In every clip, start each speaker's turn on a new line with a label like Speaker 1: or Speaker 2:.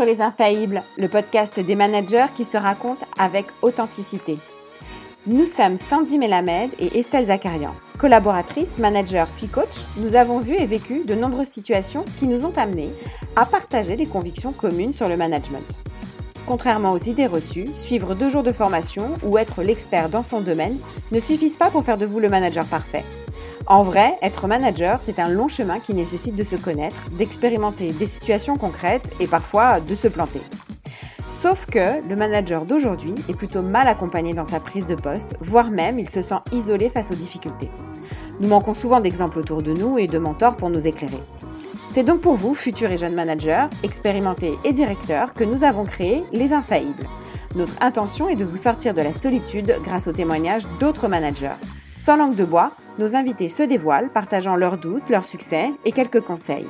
Speaker 1: sur Les Infaillibles, le podcast des managers qui se racontent avec authenticité. Nous sommes Sandy Melamed et Estelle Zakarian. Collaboratrices, managers puis coach, nous avons vu et vécu de nombreuses situations qui nous ont amenés à partager des convictions communes sur le management. Contrairement aux idées reçues, suivre deux jours de formation ou être l'expert dans son domaine ne suffisent pas pour faire de vous le manager parfait. En vrai, être manager, c'est un long chemin qui nécessite de se connaître, d'expérimenter des situations concrètes et parfois de se planter. Sauf que le manager d'aujourd'hui est plutôt mal accompagné dans sa prise de poste, voire même il se sent isolé face aux difficultés. Nous manquons souvent d'exemples autour de nous et de mentors pour nous éclairer. C'est donc pour vous, futurs et jeunes managers, expérimentés et directeurs, que nous avons créé Les Infaillibles. Notre intention est de vous sortir de la solitude grâce aux témoignages d'autres managers. Sans langue de bois, nos invités se dévoilent, partageant leurs doutes, leurs succès et quelques conseils.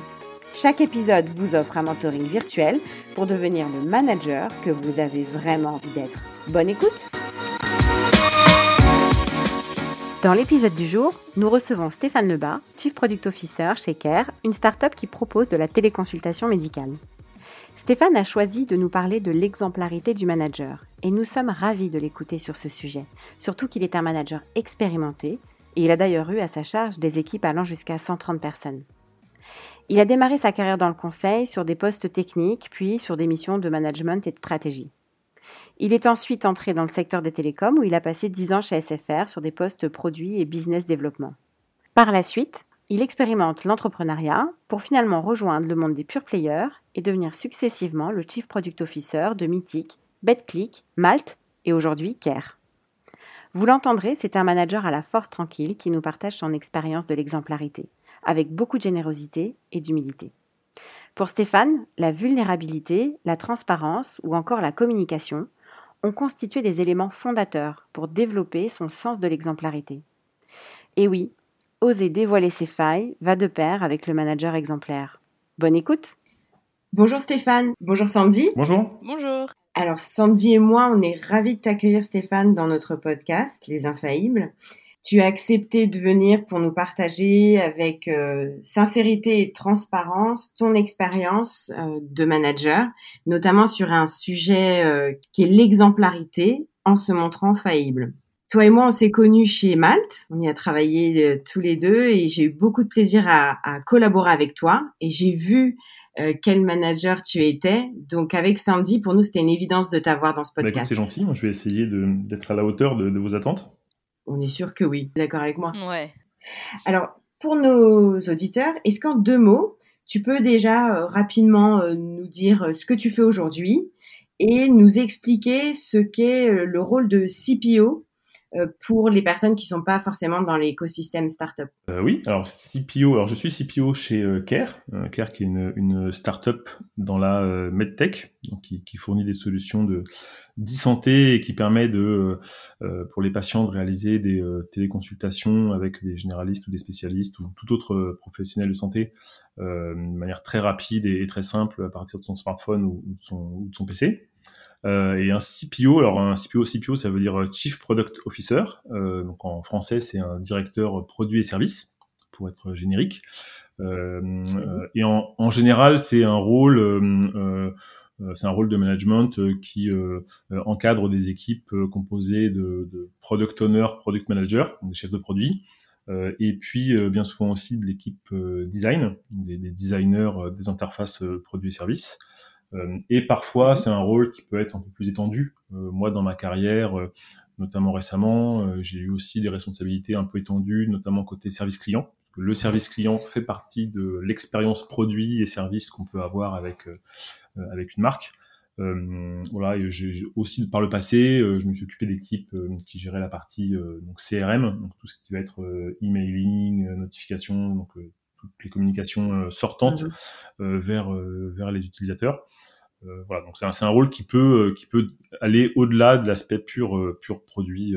Speaker 1: Chaque épisode vous offre un mentoring virtuel pour devenir le manager que vous avez vraiment envie d'être. Bonne écoute Dans l'épisode du jour, nous recevons Stéphane Lebas, Chief Product Officer chez Care, une start-up qui propose de la téléconsultation médicale. Stéphane a choisi de nous parler de l'exemplarité du manager et nous sommes ravis de l'écouter sur ce sujet, surtout qu'il est un manager expérimenté et il a d'ailleurs eu à sa charge des équipes allant jusqu'à 130 personnes. Il a démarré sa carrière dans le conseil sur des postes techniques puis sur des missions de management et de stratégie. Il est ensuite entré dans le secteur des télécoms où il a passé 10 ans chez SFR sur des postes produits et business développement. Par la suite, il expérimente l'entrepreneuriat pour finalement rejoindre le monde des pure players et devenir successivement le Chief Product Officer de Mythic, BetClick, Malte et aujourd'hui Care. Vous l'entendrez, c'est un manager à la force tranquille qui nous partage son expérience de l'exemplarité, avec beaucoup de générosité et d'humilité. Pour Stéphane, la vulnérabilité, la transparence ou encore la communication ont constitué des éléments fondateurs pour développer son sens de l'exemplarité. Et oui, oser dévoiler ses failles va de pair avec le manager exemplaire. Bonne écoute Bonjour Stéphane, bonjour Sandy.
Speaker 2: Bonjour.
Speaker 3: Bonjour.
Speaker 1: Alors Sandy et moi, on est ravis de t'accueillir Stéphane dans notre podcast Les Infaillibles tu as accepté de venir pour nous partager avec euh, sincérité et transparence ton expérience euh, de manager, notamment sur un sujet euh, qui est l'exemplarité en se montrant faillible. Toi et moi, on s'est connus chez Malte, on y a travaillé tous les deux et j'ai eu beaucoup de plaisir à, à collaborer avec toi et j'ai vu quel manager tu étais. Donc avec Sandy, pour nous, c'était une évidence de t'avoir dans ce
Speaker 2: bah,
Speaker 1: podcast.
Speaker 2: c'est gentil, moi je vais essayer d'être à la hauteur de, de vos attentes.
Speaker 1: On est sûr que oui. D'accord avec moi?
Speaker 3: Ouais.
Speaker 1: Alors, pour nos auditeurs, est-ce qu'en deux mots, tu peux déjà euh, rapidement euh, nous dire euh, ce que tu fais aujourd'hui et nous expliquer ce qu'est le rôle de CPO pour les personnes qui sont pas forcément dans l'écosystème startup.
Speaker 2: Euh, oui, alors CPO, alors je suis CPO chez Care, Care qui est une, une startup dans la medtech, donc qui, qui, fournit des solutions de d'e-santé et qui permet de, euh, euh, pour les patients de réaliser des euh, téléconsultations avec des généralistes ou des spécialistes ou tout autre professionnel de santé de manière très rapide et, très simple à partir de son smartphone ou de son PC. Euh, et un CPO, alors un CPO, CPO, ça veut dire Chief Product Officer. Euh, donc en français, c'est un directeur produits et services, pour être générique. Euh, et en, général, c'est un rôle euh, c'est un rôle de management euh, qui euh, encadre des équipes composées de, de product owner, product manager, des chefs de produit, et puis bien souvent aussi de l'équipe design, des, des, designers des interfaces produits et services. Et parfois, c'est un rôle qui peut être un peu plus étendu. moi, dans ma carrière, notamment récemment, j'ai eu aussi des responsabilités un peu étendues, notamment côté service client. Parce que le service client fait partie de l'expérience produit et service qu'on peut avoir avec euh, avec une marque. Euh, voilà, et j'ai aussi par le passé, euh, je me suis occupé d'équipes qui géraient la partie donc CRM, donc tout ce qui va être emailing, notification, donc toutes les communications sortantes mhm. vers vers les utilisateurs. Voilà, donc c'est un, un, rôle qui peut qui peut aller au-delà de l'aspect pur pur produit,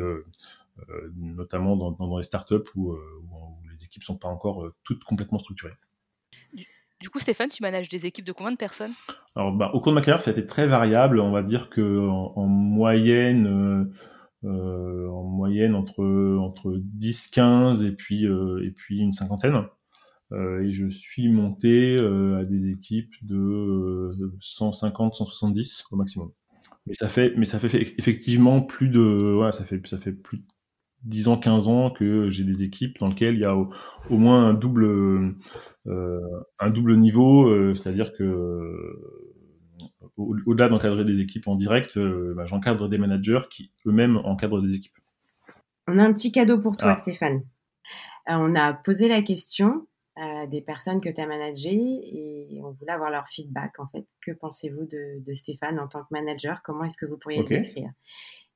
Speaker 2: notamment dans, dans, les startups où, où, les équipes sont pas encore toutes complètement structurées.
Speaker 3: Du coup, Stéphane, tu manages des équipes de combien de personnes?
Speaker 2: Alors, bah, au cours de ma carrière, ça a été très variable. On va dire que en, moyenne, euh, euh, en moyenne entre entre 10, 15 et puis euh, et puis une cinquantaine. Et je suis monté à des équipes de 150, 170 au maximum. Mais ça fait, mais ça fait effectivement plus de, ouais, ça fait, ça fait plus de 10 ans, 15 ans que j'ai des équipes dans lesquelles il y a au, moins un double, un double niveau, c'est-à-dire que au-delà d'encadrer des équipes en direct, bah, j'encadre des managers qui eux-mêmes encadrent des équipes.
Speaker 1: On a un petit cadeau pour toi, ah. Stéphane. Euh, on a posé la question à des personnes que tu as managées et on voulait avoir leur feedback en fait. Que pensez-vous de, Stéphane en tant que manager? Comment est-ce que vous pourriez le décrire?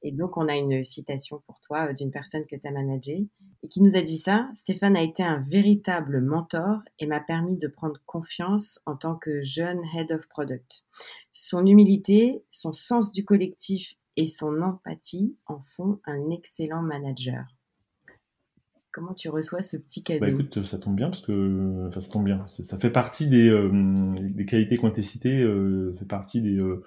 Speaker 1: Et donc on a une citation pour toi euh, d'une personne que tu as managée et qui nous a dit ça. Stéphane a été un véritable mentor et m'a permis de prendre confiance en tant que jeune head of product. Son humilité, son sens du collectif et son empathie en font un excellent manager. Comment tu reçois ce petit cadeau
Speaker 2: bah écoute, ça tombe bien parce que enfin, ça tombe bien. Ça fait partie des, euh, des qualités qui ont été citées, euh, ça fait partie des, euh,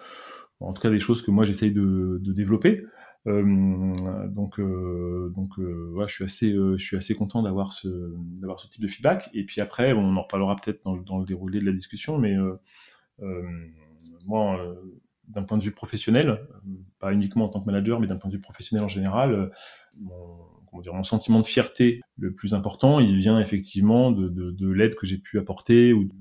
Speaker 2: en tout cas des choses que moi j'essaye de, de, développer. donc, donc, ouais, je suis assez, je suis assez content d'avoir ce, d'avoir ce type de feedback. Et puis après, on en reparlera peut-être dans, dans, le déroulé de la discussion, mais moi, d'un point de vue professionnel, pas uniquement en tant que manager, mais d'un point de vue professionnel en général, mon, mon sentiment de fierté le plus important, il vient effectivement de, de, de l'aide que j'ai pu apporter ou du,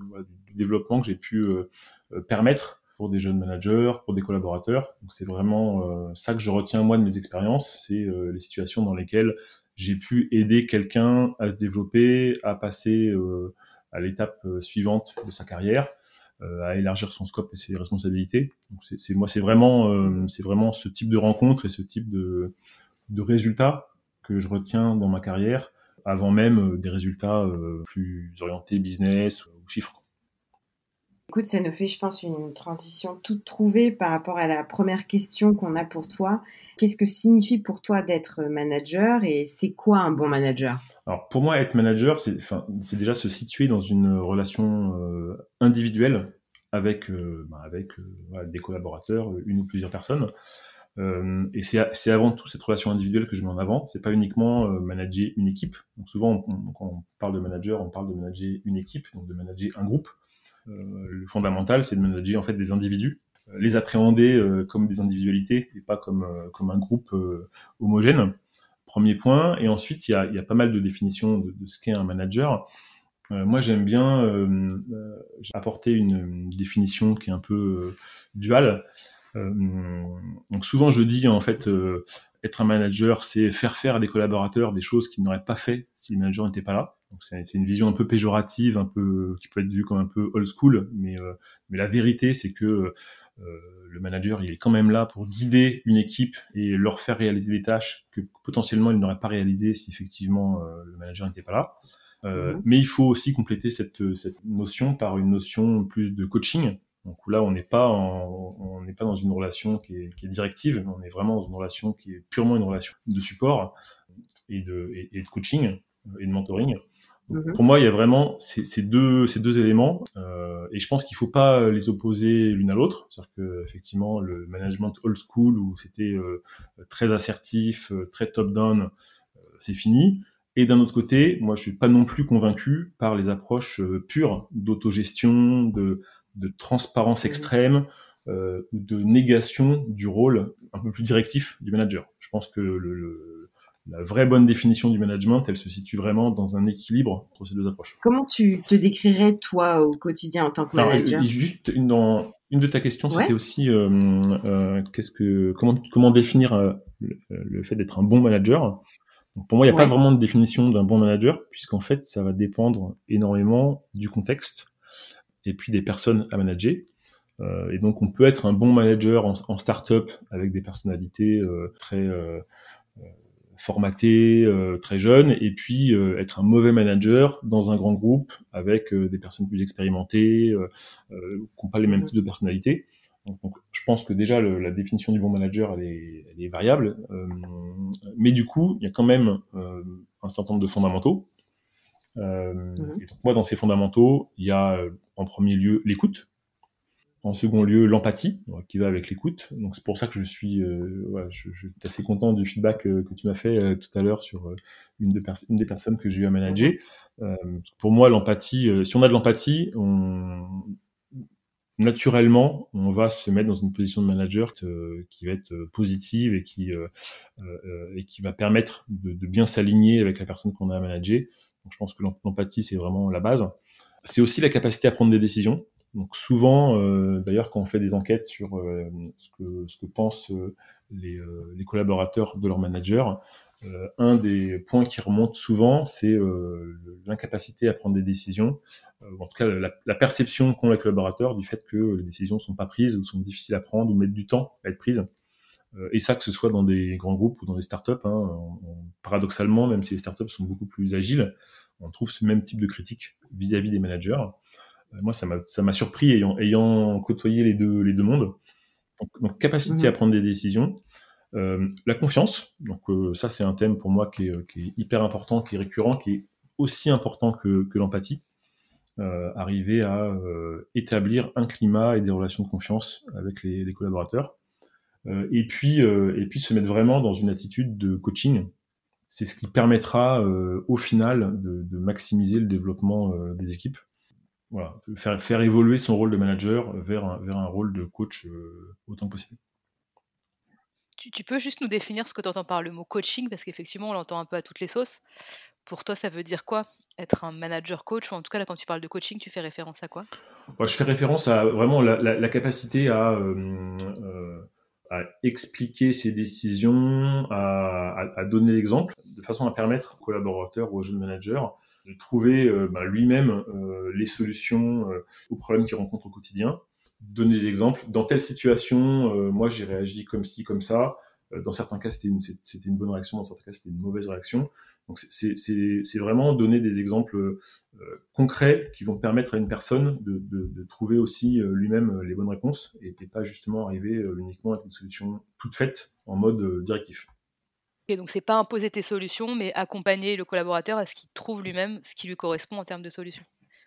Speaker 2: développement que j'ai pu euh, euh, permettre pour des jeunes managers, pour des collaborateurs. Donc c'est vraiment ça que je retiens moi de mes expériences, c'est les situations dans lesquelles j'ai pu aider quelqu'un à se développer, à passer à l'étape suivante de sa carrière euh, à élargir son scope et ses responsabilités. Donc c'est moi, c'est vraiment, euh, c'est vraiment ce type de rencontre et ce type de, de résultats que je retiens dans ma carrière avant même euh, des résultats plus orientés business ou chiffres.
Speaker 1: Écoute, ça nous fait, je pense, une transition toute trouvée par rapport à la première question qu'on a pour toi. Qu'est-ce que signifie pour toi d'être manager et c'est quoi un bon manager?
Speaker 2: Alors pour moi, être manager, c'est déjà se situer dans une relation euh, individuelle avec, euh, bah, avec euh, des collaborateurs, une ou plusieurs personnes. Et c'est avant tout cette relation individuelle que je mets en avant. C'est pas uniquement manager une équipe. Donc souvent, quand on parle de manager, on parle de manager une équipe, donc de manager un groupe. le fondamental, c'est de manager en fait des individus les appréhender euh, comme des individualités et pas comme, euh, comme un groupe euh, homogène. Premier point. Et ensuite, il y a, pas mal de définitions de, de ce qu'est un manager. moi, j'aime bien apporter une, définition qui est un peu duale. Donc souvent, je dis en fait, être un manager, c'est faire faire à des collaborateurs des choses qu'ils n'auraient pas fait si le manager n'était pas là. Donc c'est une vision un peu péjorative, un peu qui peut être vue comme un peu old school, mais mais la vérité c'est que euh, le manager, il est quand même là pour guider une équipe et leur faire réaliser des tâches que potentiellement il n'aurait pas réalisées si effectivement euh, le manager n'était pas là. Euh, mhm. Mais il faut aussi compléter cette, cette notion par une notion plus de coaching. Donc là, on n'est pas on n'est pas dans une relation qui est, qui est, directive, on est vraiment dans une relation qui est purement une relation de support et de, et de coaching et de mentoring. Mhm. Pour moi, il y a vraiment ces, deux, ces deux éléments, euh, et je pense qu'il ne faut pas les opposer l'une à l'autre. C'est-à-dire que effectivement, le management old school où c'était euh, très assertif, euh, très top-down, euh, c'est fini. Et d'un autre côté, moi, je suis pas non plus convaincu par les approches pures d'autogestion, de, de transparence mhm. extrême ou de négation du rôle un peu plus directif du manager. Je pense que le, le la vraie bonne définition du management, elle se situe vraiment dans un équilibre entre ces deux approches.
Speaker 1: Comment tu te décrirais toi au quotidien en tant que manager
Speaker 2: Juste une, dans une de ta questions, c'était aussi euh, euh, qu'est-ce que comment comment définir euh, le, fait d'être un bon manager. pour moi, il n'y a pas vraiment de définition d'un bon manager puisqu'en fait, ça va dépendre énormément du contexte et puis des personnes à manager. et donc, on peut être un bon manager en, en start-up avec des personnalités très formaté euh, très jeune et puis euh, être un mauvais manager dans un grand groupe avec euh, des personnes plus expérimentées qui n'ont pas les mêmes types de personnalités. Donc, je pense que déjà le, la définition du bon manager elle est, elle est variable, mais du coup il y a quand même un certain nombre de fondamentaux. Mhm. moi dans ces fondamentaux il y a en premier lieu l'écoute. En second lieu, l'empathie, qui va avec l'écoute. Donc c'est pour ça que je suis, euh, je, je, suis assez content du feedback euh, que tu m'as fait euh, tout à l'heure sur une, de une, des personnes que j'ai eu à manager. pour moi, l'empathie, si on a de l'empathie, on, naturellement, on va se mettre dans une position de manager qui va être positive et qui, et qui va permettre de, de bien s'aligner avec la personne qu'on a à manager. Je pense que l'empathie, c'est vraiment la base. C'est aussi la capacité à prendre des décisions. Donc souvent, euh, d'ailleurs, quand on fait des enquêtes sur euh, ce, que, pensent euh, les, collaborateurs de leur manager, un des points qui remonte souvent, c'est l'incapacité à prendre des décisions, en tout cas la, la perception qu'ont les collaborateurs du fait que les décisions sont pas prises ou sont difficiles à prendre ou mettent du temps à être prises. Et ça, que ce soit dans des grands groupes ou dans des startups, hein, on, paradoxalement, même si les startups sont beaucoup plus agiles, on trouve ce même type de critique vis-à-vis -vis des managers. Euh, moi, ça m'a surpris ayant, ayant côtoyé les deux, les deux mondes. Donc, capacité à mhm. prendre des décisions. Euh, la confiance, donc euh, ça c'est un thème pour moi qui est, qui est, hyper important, qui est récurrent, qui est aussi important que, que l'empathie. Euh, arriver à euh, établir un climat et des relations de confiance avec les, les collaborateurs. Euh, et puis et puis se mettre vraiment dans une attitude de coaching. C'est ce qui permettra au final de, de, maximiser le développement des équipes voilà, faire, faire évoluer son rôle de manager vers un, vers un rôle de coach euh, autant que possible.
Speaker 3: Tu, tu, peux juste nous définir ce que tu entends par le mot coaching, parce qu'effectivement, on l'entend un peu à toutes les sauces. Pour toi, ça veut dire quoi Être un manager coach? Ou en tout cas, là, quand tu parles de coaching, tu fais référence à quoi?
Speaker 2: Je fais référence à vraiment la, la, la capacité à, euh, euh, à, expliquer ses décisions, à, à, à donner l'exemple, de façon à permettre aux collaborateurs ou aux jeunes managers de trouver euh, bah, lui-même euh, les solutions euh, aux problèmes qu'il rencontre au quotidien. Donner des exemples. Dans telle situation, moi j'ai réagi comme ci, comme ça. Dans certains cas, c'était une, une, bonne réaction, dans certains cas, c'était une mauvaise réaction. Donc, c'est vraiment donner des exemples euh, concrets qui vont permettre à une personne de, de, de trouver aussi lui-même les bonnes réponses et, et, pas justement arriver uniquement avec une solution toute faite en mode directif.
Speaker 3: Okay, donc c'est pas imposer tes solutions, mais accompagner le collaborateur à ce qu'il trouve lui-même ce qui lui correspond en termes de solutions.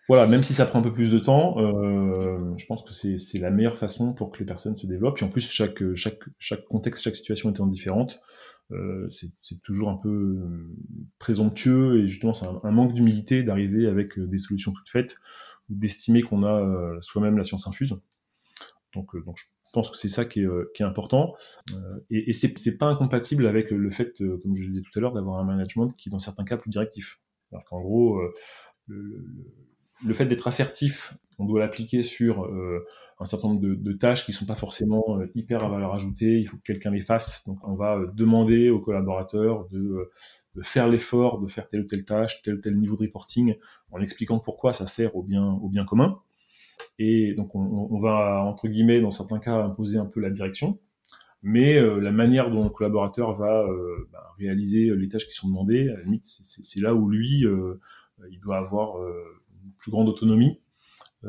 Speaker 2: Voilà, même si ça prend un peu plus de temps, euh, je pense que c'est la meilleure façon pour que les personnes se développent. Et en plus, chaque, chaque, chaque contexte, chaque situation étant différente, euh, c'est toujours un peu euh, présomptueux et justement c'est un, manque d'humilité d'arriver avec euh, des solutions toutes faites ou d'estimer qu'on a euh, soi-même la science infuse. Donc, euh, je pense que c'est ça qui est, euh, est important. Euh, et, et c'est pas incompatible avec le fait, euh, comme je le disais tout à l'heure, d'avoir un management qui, dans certains cas, plus directif. Alors qu'en gros, le, fait d'être assertif, on doit l'appliquer sur euh, un certain nombre de, tâches qui sont pas forcément hyper à valeur ajoutée. Il faut que quelqu'un les fasse. Donc, on va demander aux collaborateurs de, de faire l'effort de faire telle ou telle tâche, tel ou tel niveau de reporting, en expliquant pourquoi ça sert au bien, au bien commun. Et donc, on, va, entre guillemets, dans certains cas, imposer un peu la direction. Mais euh, la manière dont le collaborateur va euh, bah, réaliser les tâches qui sont demandées, à la limite, c'est là où lui, euh, il doit avoir euh, une plus grande autonomie, euh,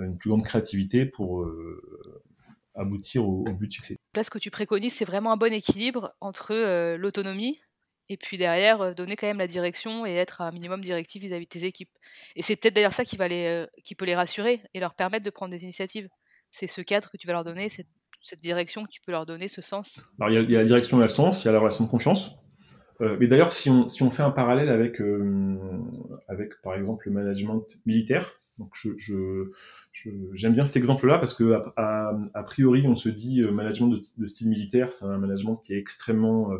Speaker 2: une plus grande créativité pour euh, aboutir au, au, but de succès.
Speaker 3: Là, ce que tu préconises, c'est vraiment un bon équilibre entre l'autonomie, et puis derrière donner quand même la direction et être un minimum directif vis-à-vis de tes équipes. Et c'est peut-être d'ailleurs ça qui, va les, qui peut les rassurer et leur permettre de prendre des initiatives. C'est ce cadre que tu vas leur donner, cette, cette direction que tu peux leur donner, ce sens.
Speaker 2: Alors il y, a, il y a la direction et le sens, il y a la relation de confiance. Euh, mais d'ailleurs, si on, si on fait un parallèle avec, euh, avec par exemple le management militaire, donc je, je, j'aime bien cet exemple-là parce que a, a, a, priori on se dit euh, management de, de style militaire, c'est un management qui est extrêmement euh,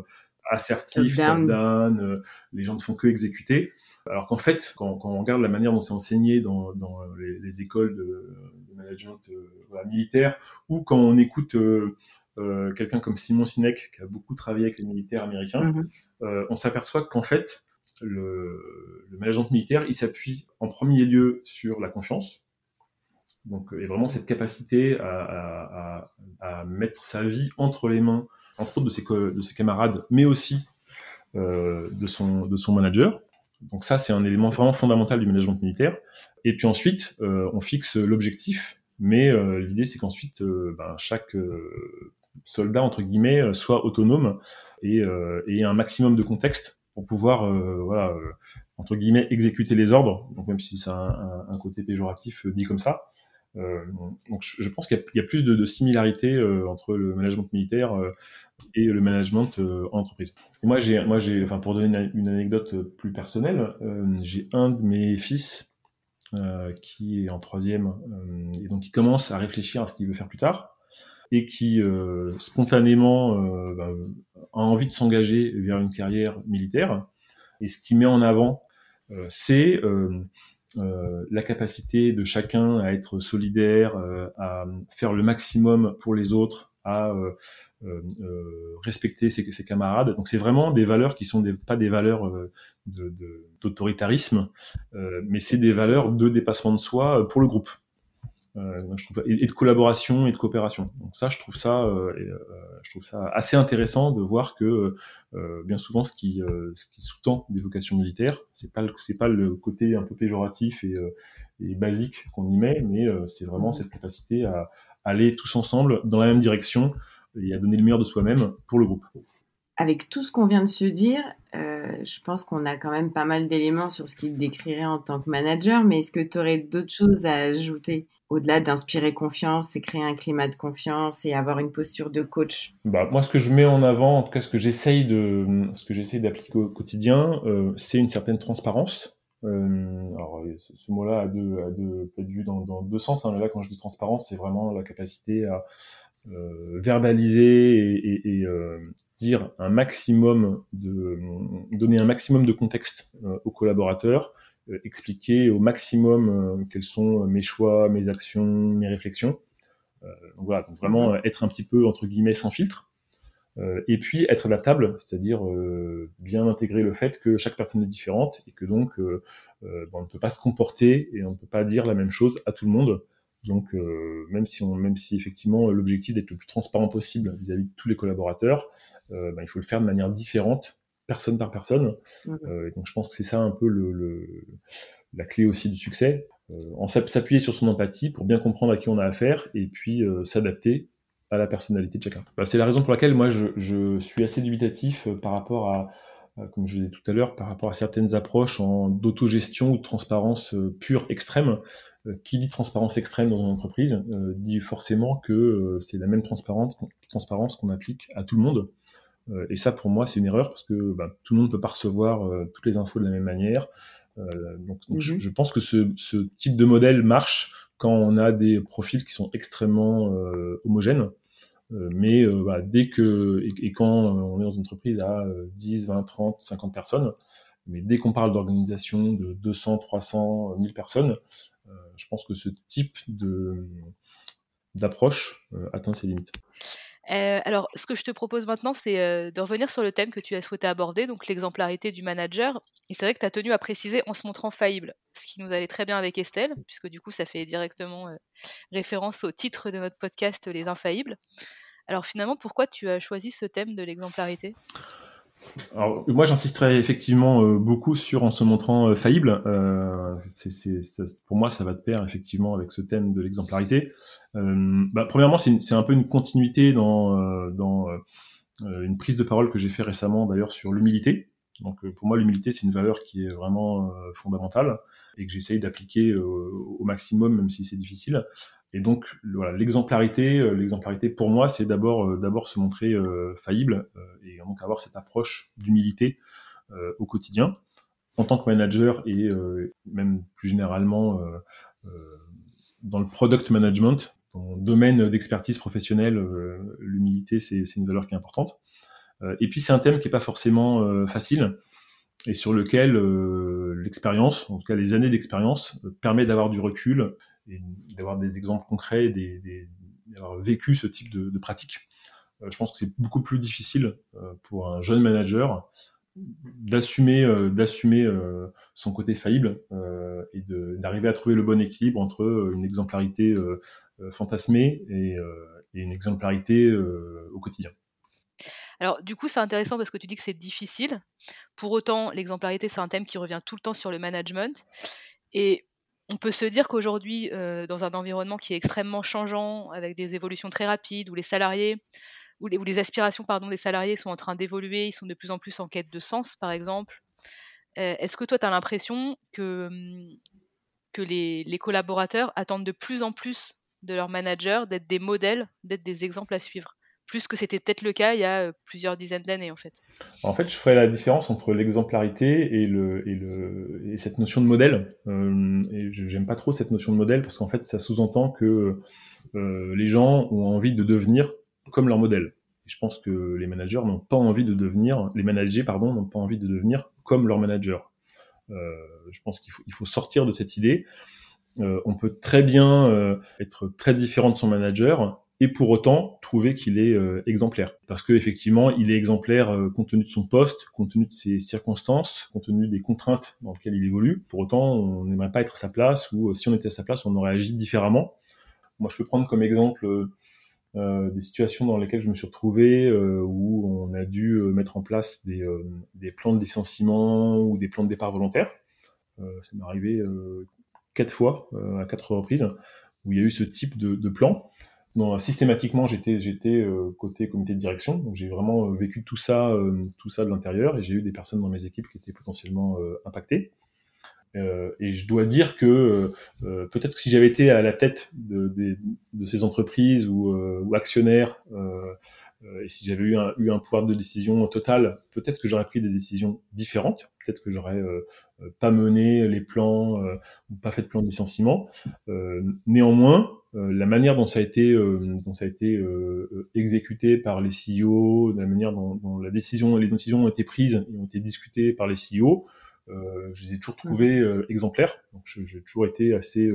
Speaker 2: assertif, top down, euh, les gens ne font que exécuter. Alors qu'en fait, quand, quand, on regarde la manière dont c'est enseigné dans, dans les, les, écoles de, de management euh, voilà, militaire, ou quand on écoute euh quelqu'un comme Simon Sinek, qui a beaucoup travaillé avec les militaires américains, mm -hmm. on s'aperçoit qu'en fait, le, le, management militaire, il s'appuie en premier lieu sur la confiance. Donc, et vraiment cette capacité à, à, à, mettre sa vie entre les mains entre autres de ses, de ses camarades, mais aussi euh, de, son, de son manager. Donc ça, c'est un élément vraiment fondamental du management militaire. Et puis ensuite, euh, on fixe l'objectif, mais euh, l'idée, c'est qu'ensuite, euh, ben, chaque euh, soldat, entre guillemets, soit autonome et, et un maximum de contexte pour pouvoir, voilà, entre guillemets, exécuter les ordres. Donc même si c'est un, un, côté péjoratif dit comme ça, donc je, pense qu'il y, a plus de, similarités entre le management militaire et le management en entreprise. moi, moi, enfin, pour donner une, anecdote plus personnelle, j'ai un de mes fils qui est en troisième et donc il commence à réfléchir à ce qu'il veut faire plus tard et qui euh, spontanément euh, bah, a envie de s'engager vers une carrière militaire. Et ce qui met en avant, euh, c'est la capacité de chacun à être solidaire, à faire le maximum pour les autres, à respecter ses, camarades. Donc c'est vraiment des valeurs qui sont pas des valeurs d'autoritarisme, mais c'est des valeurs de dépassement de soi pour le groupe. Euh, et, de collaboration et de coopération. Donc ça, je trouve ça, euh, euh, je trouve ça assez intéressant de voir que bien souvent, ce qui, sous-tend des vocations militaires, c'est pas pas le côté un peu péjoratif et, basique qu'on y met, mais c'est vraiment cette capacité à aller tous ensemble dans la même direction et à donner le meilleur de soi-même pour le groupe.
Speaker 1: Avec tout ce qu'on vient de se dire, je pense qu'on a quand même pas mal d'éléments sur ce qui te décrirait en tant que manager, mais est-ce que tu aurais d'autres choses à ajouter? Au-delà d'inspirer confiance et créer un climat de confiance et avoir une posture de coach
Speaker 2: bah, Moi, ce que je mets en avant, en tout cas ce que j'essaye d'appliquer au quotidien, euh, c'est une certaine transparence. Euh, alors, ce, mot-là a deux, a deux, peut être dans, dans deux sens. Hein. Là, quand je dis transparence, c'est vraiment la capacité à euh, verbaliser et, et, euh, dire un maximum de, donner un maximum de contexte euh, aux collaborateurs euh, expliquer au maximum euh, quels sont mes choix, mes actions, mes réflexions. Euh, donc voilà, donc vraiment être un petit peu entre guillemets sans filtre. et puis être à la table, c'est-à-dire bien intégrer le fait que chaque personne est différente et que donc euh, on ne peut pas se comporter et on ne peut pas dire la même chose à tout le monde. Donc euh, même si on, même si effectivement l'objectif d'être le plus transparent possible vis-à-vis de tous les collaborateurs, euh, ben, il faut le faire de manière différente personne par personne. Euh, donc je pense que c'est ça un peu le, la clé aussi du succès. Euh, en s'appuyer sur son empathie pour bien comprendre à qui on a affaire et puis euh, s'adapter à la personnalité de chacun. Bah, c'est la raison pour laquelle moi je, je suis assez dubitatif par rapport à, comme je disais tout à l'heure, par rapport à certaines approches en d'autogestion ou de transparence pure extrême. qui dit transparence extrême dans une entreprise dit forcément que c'est la même transparence, transparence qu'on applique à tout le monde. Euh, et ça, pour moi, c'est une erreur parce que bah, tout le monde ne peut pas recevoir euh, toutes les infos de la même manière. Euh, donc, mhm. je, pense que ce, ce, type de modèle marche quand on a des profils qui sont extrêmement homogènes. mais bah, dès que et, quand on est dans une entreprise à 10, 20, 30, 50 personnes, mais dès qu'on parle d'organisation de 200, 300, 1000 personnes, je pense que ce type d'approche atteint ses limites.
Speaker 3: Euh, alors, ce que je te propose maintenant, c'est euh, de revenir sur le thème que tu as souhaité aborder, donc l'exemplarité du manager. Et c'est vrai que tu as tenu à préciser en se montrant faillible, ce qui nous allait très bien avec Estelle, puisque du coup, ça fait directement euh, référence au titre de notre podcast Les Infaillibles. Alors finalement, pourquoi tu as choisi ce thème de l'exemplarité?
Speaker 2: Alors, moi, j'insisterai effectivement euh, beaucoup sur en se montrant euh, faillible. Euh, pour moi, ça va de pair effectivement avec ce thème de l'exemplarité. Bah, premièrement, c'est un peu une continuité dans, dans une prise de parole que j'ai fait récemment d'ailleurs sur l'humilité. Donc pour moi, l'humilité, c'est une valeur qui est vraiment fondamentale et que j'essaye d'appliquer au maximum, même si c'est difficile. Et donc, voilà, l'exemplarité, euh, l'exemplarité pour moi, c'est d'abord, euh, d'abord se montrer euh, faillible et donc avoir cette approche d'humilité au quotidien en tant que manager et même plus généralement dans le product management, dans le domaine d'expertise professionnelle, l'humilité, c'est, c'est une valeur qui est importante. et puis, c'est un thème qui n'est pas forcément facile et sur lequel l'expérience, en tout cas les années d'expérience, permet d'avoir du recul d'avoir des exemples concrets, d'avoir vécu ce type de, de pratique. Euh, je pense que c'est beaucoup plus difficile euh, pour un jeune manager d'assumer euh, d'assumer son côté faillible et d'arriver à trouver le bon équilibre entre une exemplarité fantasmée et, et, une exemplarité au quotidien.
Speaker 3: Alors du coup c'est intéressant parce que tu dis que c'est difficile. Pour autant l'exemplarité c'est un thème qui revient tout le temps sur le management et on peut se dire qu'aujourd'hui, euh, dans un environnement qui est extrêmement changeant, avec des évolutions très rapides, où les salariés, où les, aspirations des salariés sont en train d'évoluer, ils sont de plus en plus en quête de sens, par exemple. Euh, est-ce que toi, tu as l'impression que, les, les collaborateurs attendent de plus en plus de leurs managers d'être des modèles, d'être des exemples à suivre? Plus que c'était peut-être le cas il y a plusieurs dizaines d'années en fait.
Speaker 2: En fait, je ferais la différence entre l'exemplarité et, cette notion de modèle. Euh, et j'aime pas trop cette notion de modèle parce qu'en fait, ça sous-entend que euh, les gens ont envie de devenir comme leur modèle. Et je pense que les managers n'ont pas envie de devenir, les managers pardon, n'ont pas envie de devenir comme leur manager. Euh, je pense qu'il faut, sortir de cette idée. Euh, on peut très bien euh, être très différent de son manager et pour autant trouver qu'il est euh, exemplaire. Parce qu'effectivement, il est exemplaire euh, compte tenu de son poste, compte tenu de ses circonstances, compte tenu des contraintes dans lesquelles il évolue. Pour autant, on n'aimerait pas être à sa place, ou euh, si on était à sa place, on aurait agi différemment. Moi, je peux prendre comme exemple des situations dans lesquelles je me suis retrouvé où on a dû mettre en place des, des, plans de licenciement ou des plans de départ volontaire. ça m'est arrivé quatre fois, à quatre reprises, où il y a eu ce type de, de plan non, systématiquement, j'étais euh, côté comité de direction, donc j'ai vraiment euh, vécu tout ça euh, tout ça de l'intérieur et j'ai eu des personnes dans mes équipes qui étaient potentiellement impactées. et je dois dire que peut-être que si j'avais été à la tête de, ces entreprises ou, ou actionnaire et si j'avais eu un, pouvoir de décision total, peut-être que j'aurais pris des décisions différentes. Peut-être que j'aurais pas mené les plans ou pas fait de plan de licenciement. néanmoins, la manière dont ça a été, euh, dont ça a été euh, exécuté par les CEO, la manière dont, dont, la décision, les décisions ont été prises et ont été discutées par les CEO, je les ai toujours trouvés exemplaires. Donc, j'ai toujours été assez,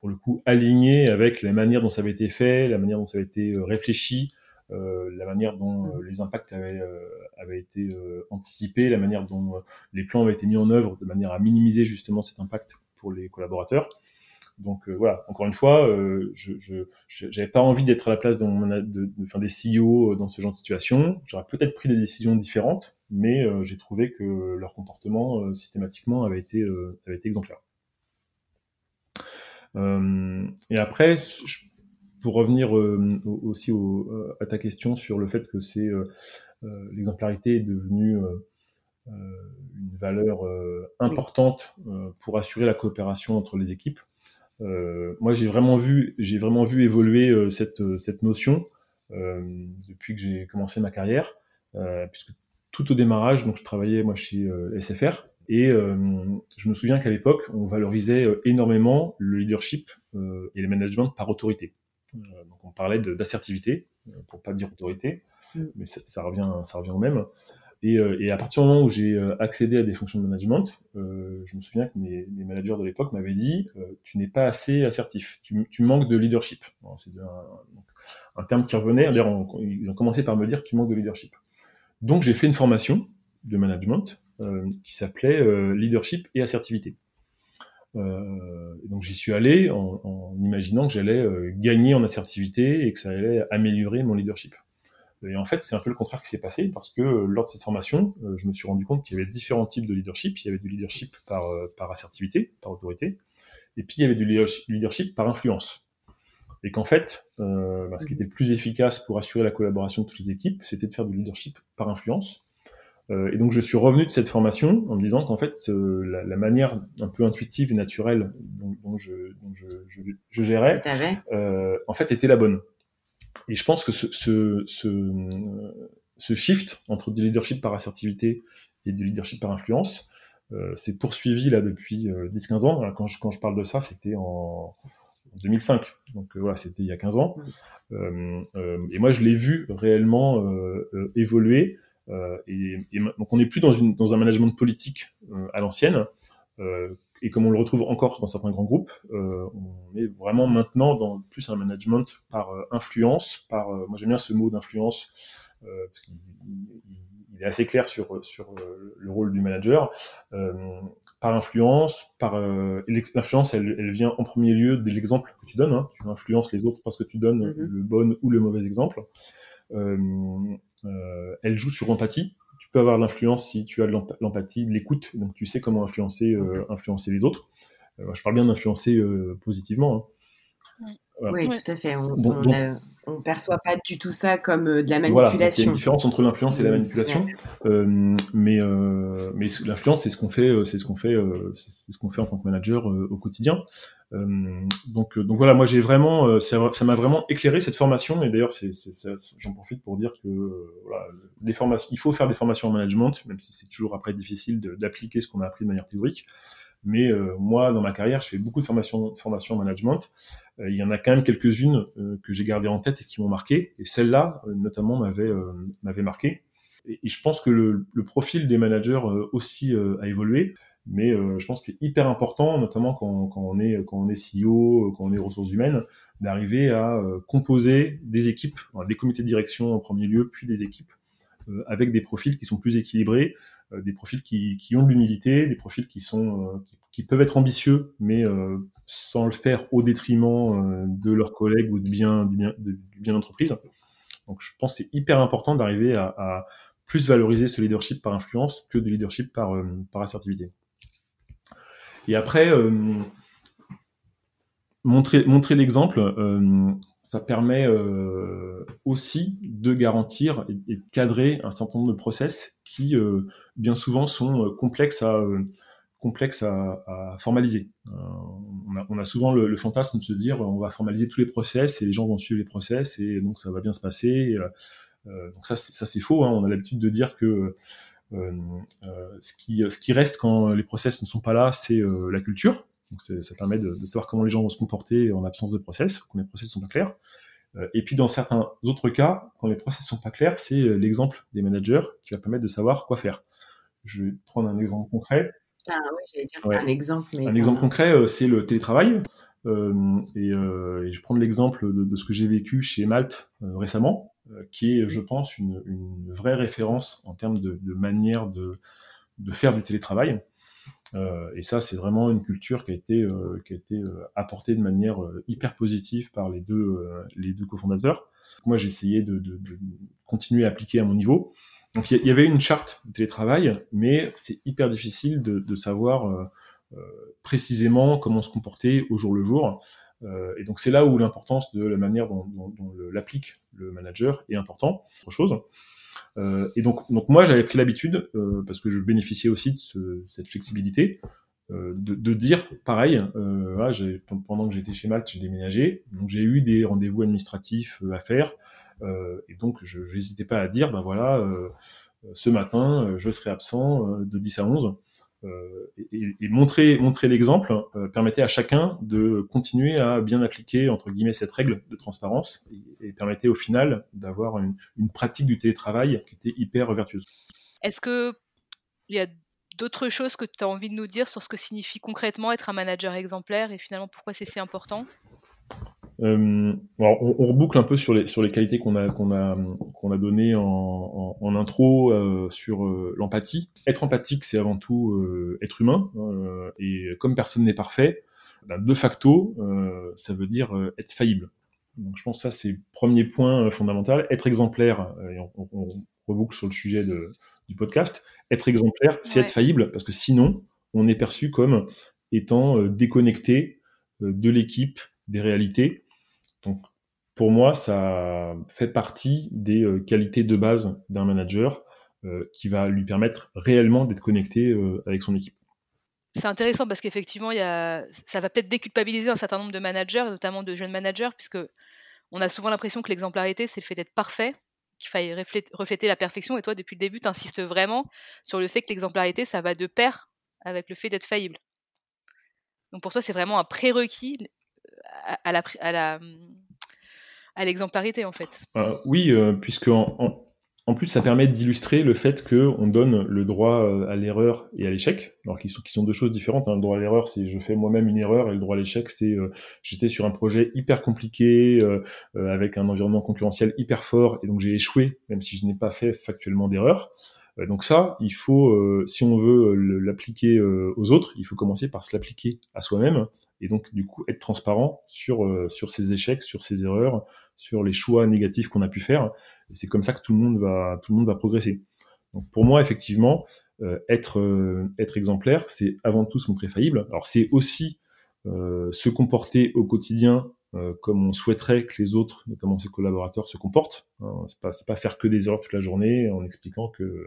Speaker 2: pour le coup, aligné avec la manière dont ça avait été fait, la manière dont ça avait été réfléchi, euh, la manière dont les impacts avaient, euh, avaient été anticipés, la manière dont les plans avaient été mis en œuvre de manière à minimiser justement cet impact pour les collaborateurs. Donc euh, voilà, encore une fois, euh, je n'avais pas envie d'être à la place de, de, de, des CEO euh, dans ce genre de situation. J'aurais peut-être pris des décisions différentes, mais j'ai trouvé que leur comportement systématiquement avait été, avait été exemplaire. et après, pour revenir aussi à ta question sur le fait que c'est l'exemplarité est devenue une valeur importante pour assurer la coopération entre les équipes. Euh, moi, j'ai vraiment vu, j'ai vraiment vu évoluer euh, cette, euh, cette notion depuis que j'ai commencé ma carrière, puisque tout au démarrage, donc je travaillais moi chez SFR, et je me souviens qu'à l'époque, on valorisait énormément le leadership et le management par autorité. donc on parlait d'assertivité, pour pas dire autorité, mm. mais ça, ça, revient, ça revient au même. Et, euh, et, à partir du moment où j'ai euh, accédé à des fonctions de management, euh, je me souviens que mes, mes managers de l'époque m'avaient dit euh, Tu n'es pas assez assertif, tu, tu manques de leadership. C'est un, un, terme qui revenait, d'ailleurs, ils ont commencé par me dire Tu manques de leadership. Donc j'ai fait une formation de management euh, qui s'appelait Leadership et assertivité. donc j'y suis allé en, en imaginant que j'allais gagner en assertivité et que ça allait améliorer mon leadership. Et en fait, c'est un peu le contraire qui s'est passé parce que euh, lors de cette formation, euh, je me suis rendu compte qu'il y avait différents types de leadership. Il y avait du leadership par, euh, par assertivité, par autorité, et puis il y avait du leadership par influence. Et qu'en fait, euh, bah, ce qui était le plus efficace pour assurer la collaboration de toutes les équipes, c'était de faire du leadership par influence. Euh, et donc je suis revenu de cette formation en me disant qu'en fait, euh, la, la, manière un peu intuitive et naturelle dont, dont, je, dont je, je, je, gérais, en fait, était la bonne. Et je pense que ce, ce, ce, ce, shift entre du leadership par assertivité et du leadership par influence euh, s'est poursuivi là depuis 10-15 euh, ans. Alors, quand, je, quand je parle de ça, c'était en, 2005. Donc euh, voilà, c'était il y a 15 ans. Et moi, je l'ai vu réellement évoluer. Et, et, donc, on n'est plus dans, une, dans un management politique à l'ancienne et comme on le retrouve encore dans certains grands groupes, euh, on est vraiment maintenant dans plus un management par euh, influence, par, euh, moi j'aime bien ce mot d'influence, parce qu'il il est assez clair sur, sur le rôle du manager, par influence, par l'influence, elle, elle, vient en premier lieu de l'exemple que tu donnes, hein, tu influences les autres parce que tu donnes mm-hmm. le bon ou le mauvais exemple. elle joue sur l'empathie, tu peux avoir l'influence si tu as l'empathie, l'écoute, donc tu sais comment influencer, euh, influencer les autres. Euh, je parle bien d'influencer euh, positivement. Hein.
Speaker 1: Oui, tout à fait. On, ne perçoit pas du tout ça comme de la manipulation. Voilà, il
Speaker 2: y a une différence entre l'influence et la manipulation, mais mais l'influence c'est ce qu'on fait, c'est ce qu'on fait, c'est ce qu'on fait en tant que manager au quotidien. Euh, donc, euh, donc voilà, moi j'ai vraiment, euh, ça m'a vraiment éclairé cette formation. Et d'ailleurs, j'en profite pour dire que voilà, les formations, il faut faire des formations en management, même si c'est toujours après difficile d'appliquer ce qu'on a appris de manière théorique. Mais moi, dans ma carrière, je fais beaucoup de formations, en management. il y en a quand même quelques-unes que j'ai gardées en tête et qui m'ont marqué. Et celle-là, notamment, m'avait marqué. Et, je pense que le, profil des managers aussi a évolué. Mais euh, je pense que c'est hyper important, notamment quand, on est quand on est CEO, quand on est ressources humaines, d'arriver à euh, composer des équipes, des comités de direction en premier lieu, puis des équipes euh, avec des profils qui sont plus équilibrés, des profils qui, qui ont de l'humilité, des profils qui sont qui, peuvent être ambitieux, mais sans le faire au détriment de leurs collègues ou du bien du bien, du bien d'entreprise. Donc je pense que c'est hyper important d'arriver à, plus valoriser ce leadership par influence que de leadership par, par assertivité. Et après, euh, montrer, montrer l'exemple, euh, ça permet euh, aussi de garantir et, de cadrer un certain nombre de process qui, bien souvent, sont complexes à, complexes à, formaliser. On a, souvent le, fantasme de se dire on va formaliser tous les process et les gens vont suivre les process et donc ça va bien se passer. donc ça, c'est faux. Hein. On a l'habitude de dire que euh, euh, ce, qui, reste quand les process ne sont pas là, c'est euh, la culture. Donc ça permet de, savoir comment les gens vont se comporter en absence de process, quand les process sont pas clairs. Et puis dans certains autres cas, quand les process sont pas clairs, c'est l'exemple des managers qui va permettre de savoir quoi faire. Je vais prendre un exemple concret.
Speaker 1: Ah oui, j'allais dire un exemple.
Speaker 2: un exemple concret, c'est le télétravail. Euh, et, euh, et, je prends l'exemple de, de, ce que j'ai vécu chez Malte récemment. Euh, qui est, je pense, une, une, vraie référence en termes de, de manière de, de, faire du télétravail. Euh, et ça, c'est vraiment une culture qui a été, euh, qui a été euh, apportée de manière hyper positive par les deux, les deux cofondateurs. Moi, j'ai essayé de, de, de, continuer à appliquer à mon niveau. Donc, il y, avait une charte de télétravail, mais c'est hyper difficile de, savoir précisément comment se comporter au jour le jour. Euh, et donc c'est là où l'importance de la manière dont, dont, dont l'applique le manager est important. Autre chose. Euh, et donc, moi j'avais pris l'habitude, euh, parce que je bénéficiais aussi de ce, cette flexibilité, euh, de, dire pareil. Pendant que j'étais chez Malte, j'ai déménagé, donc j'ai eu des rendez-vous administratifs à faire, et donc je n'hésitais pas à dire, ben voilà, ce matin je serai absent de 10 à 11. Euh, et, montrer, montrer l'exemple euh, permettait à chacun de continuer à bien appliquer entre guillemets cette règle de transparence et, permettait au final d'avoir une, pratique du télétravail qui était hyper vertueuse.
Speaker 3: Est-ce que il y a d'autres choses que tu as envie de nous dire sur ce que signifie concrètement être un manager exemplaire et finalement pourquoi c'est si important?
Speaker 2: Euh, alors on, on, reboucle un peu sur les sur les qualités qu'on a qu'on a qu'on a données en, en, en intro euh, sur euh, l'empathie. Être empathique, c'est avant tout être humain. Et comme personne n'est parfait, ben, de facto, ça veut dire être faillible. Donc je pense que ça c'est le premier point fondamental. Être exemplaire, et on, on, reboucle sur le sujet de, du podcast. Être exemplaire, c'est être faillible parce que sinon on est perçu comme étant déconnecté de l'équipe, des réalités donc, pour moi, ça fait partie des euh, qualités de base d'un manager euh, qui va lui permettre réellement d'être connecté euh, avec son équipe.
Speaker 3: C'est intéressant parce qu'effectivement, ça va peut-être déculpabiliser un certain nombre de managers, notamment de jeunes managers, puisque on a souvent l'impression que l'exemplarité, c'est le fait d'être parfait, qu'il faille refléter, la perfection. Et toi, depuis le début, tu insistes vraiment sur le fait que l'exemplarité, ça va de pair avec le fait d'être faillible. Donc pour toi, c'est vraiment un prérequis à, la, à la à l'exemplarité en fait.
Speaker 2: Euh, oui, euh, puisque en, plus ça permet d'illustrer le fait qu'on donne le droit euh, à l'erreur et à l'échec, alors qu'ils sont, qui sont deux choses différentes. Hein. Le droit à l'erreur, c'est je fais moi-même une erreur, et le droit à l'échec, c'est j'étais sur un projet hyper compliqué avec un environnement concurrentiel hyper fort, et donc j'ai échoué, même si je n'ai pas fait factuellement d'erreur. Donc ça, il faut, si on veut l'appliquer aux autres, il faut commencer par se l'appliquer à soi-même et donc du coup être transparent sur euh, sur ses échecs, sur ses erreurs, sur les choix négatifs qu'on a pu faire. Et c'est comme ça que tout le monde va tout le monde va progresser. Donc pour moi effectivement euh, être euh, être exemplaire, c'est avant tout se montrer faillible. Alors c'est aussi se comporter au quotidien comme on souhaiterait que les autres, notamment ses collaborateurs, se comportent. Hein, c'est pas, faire que des erreurs toute la journée en expliquant que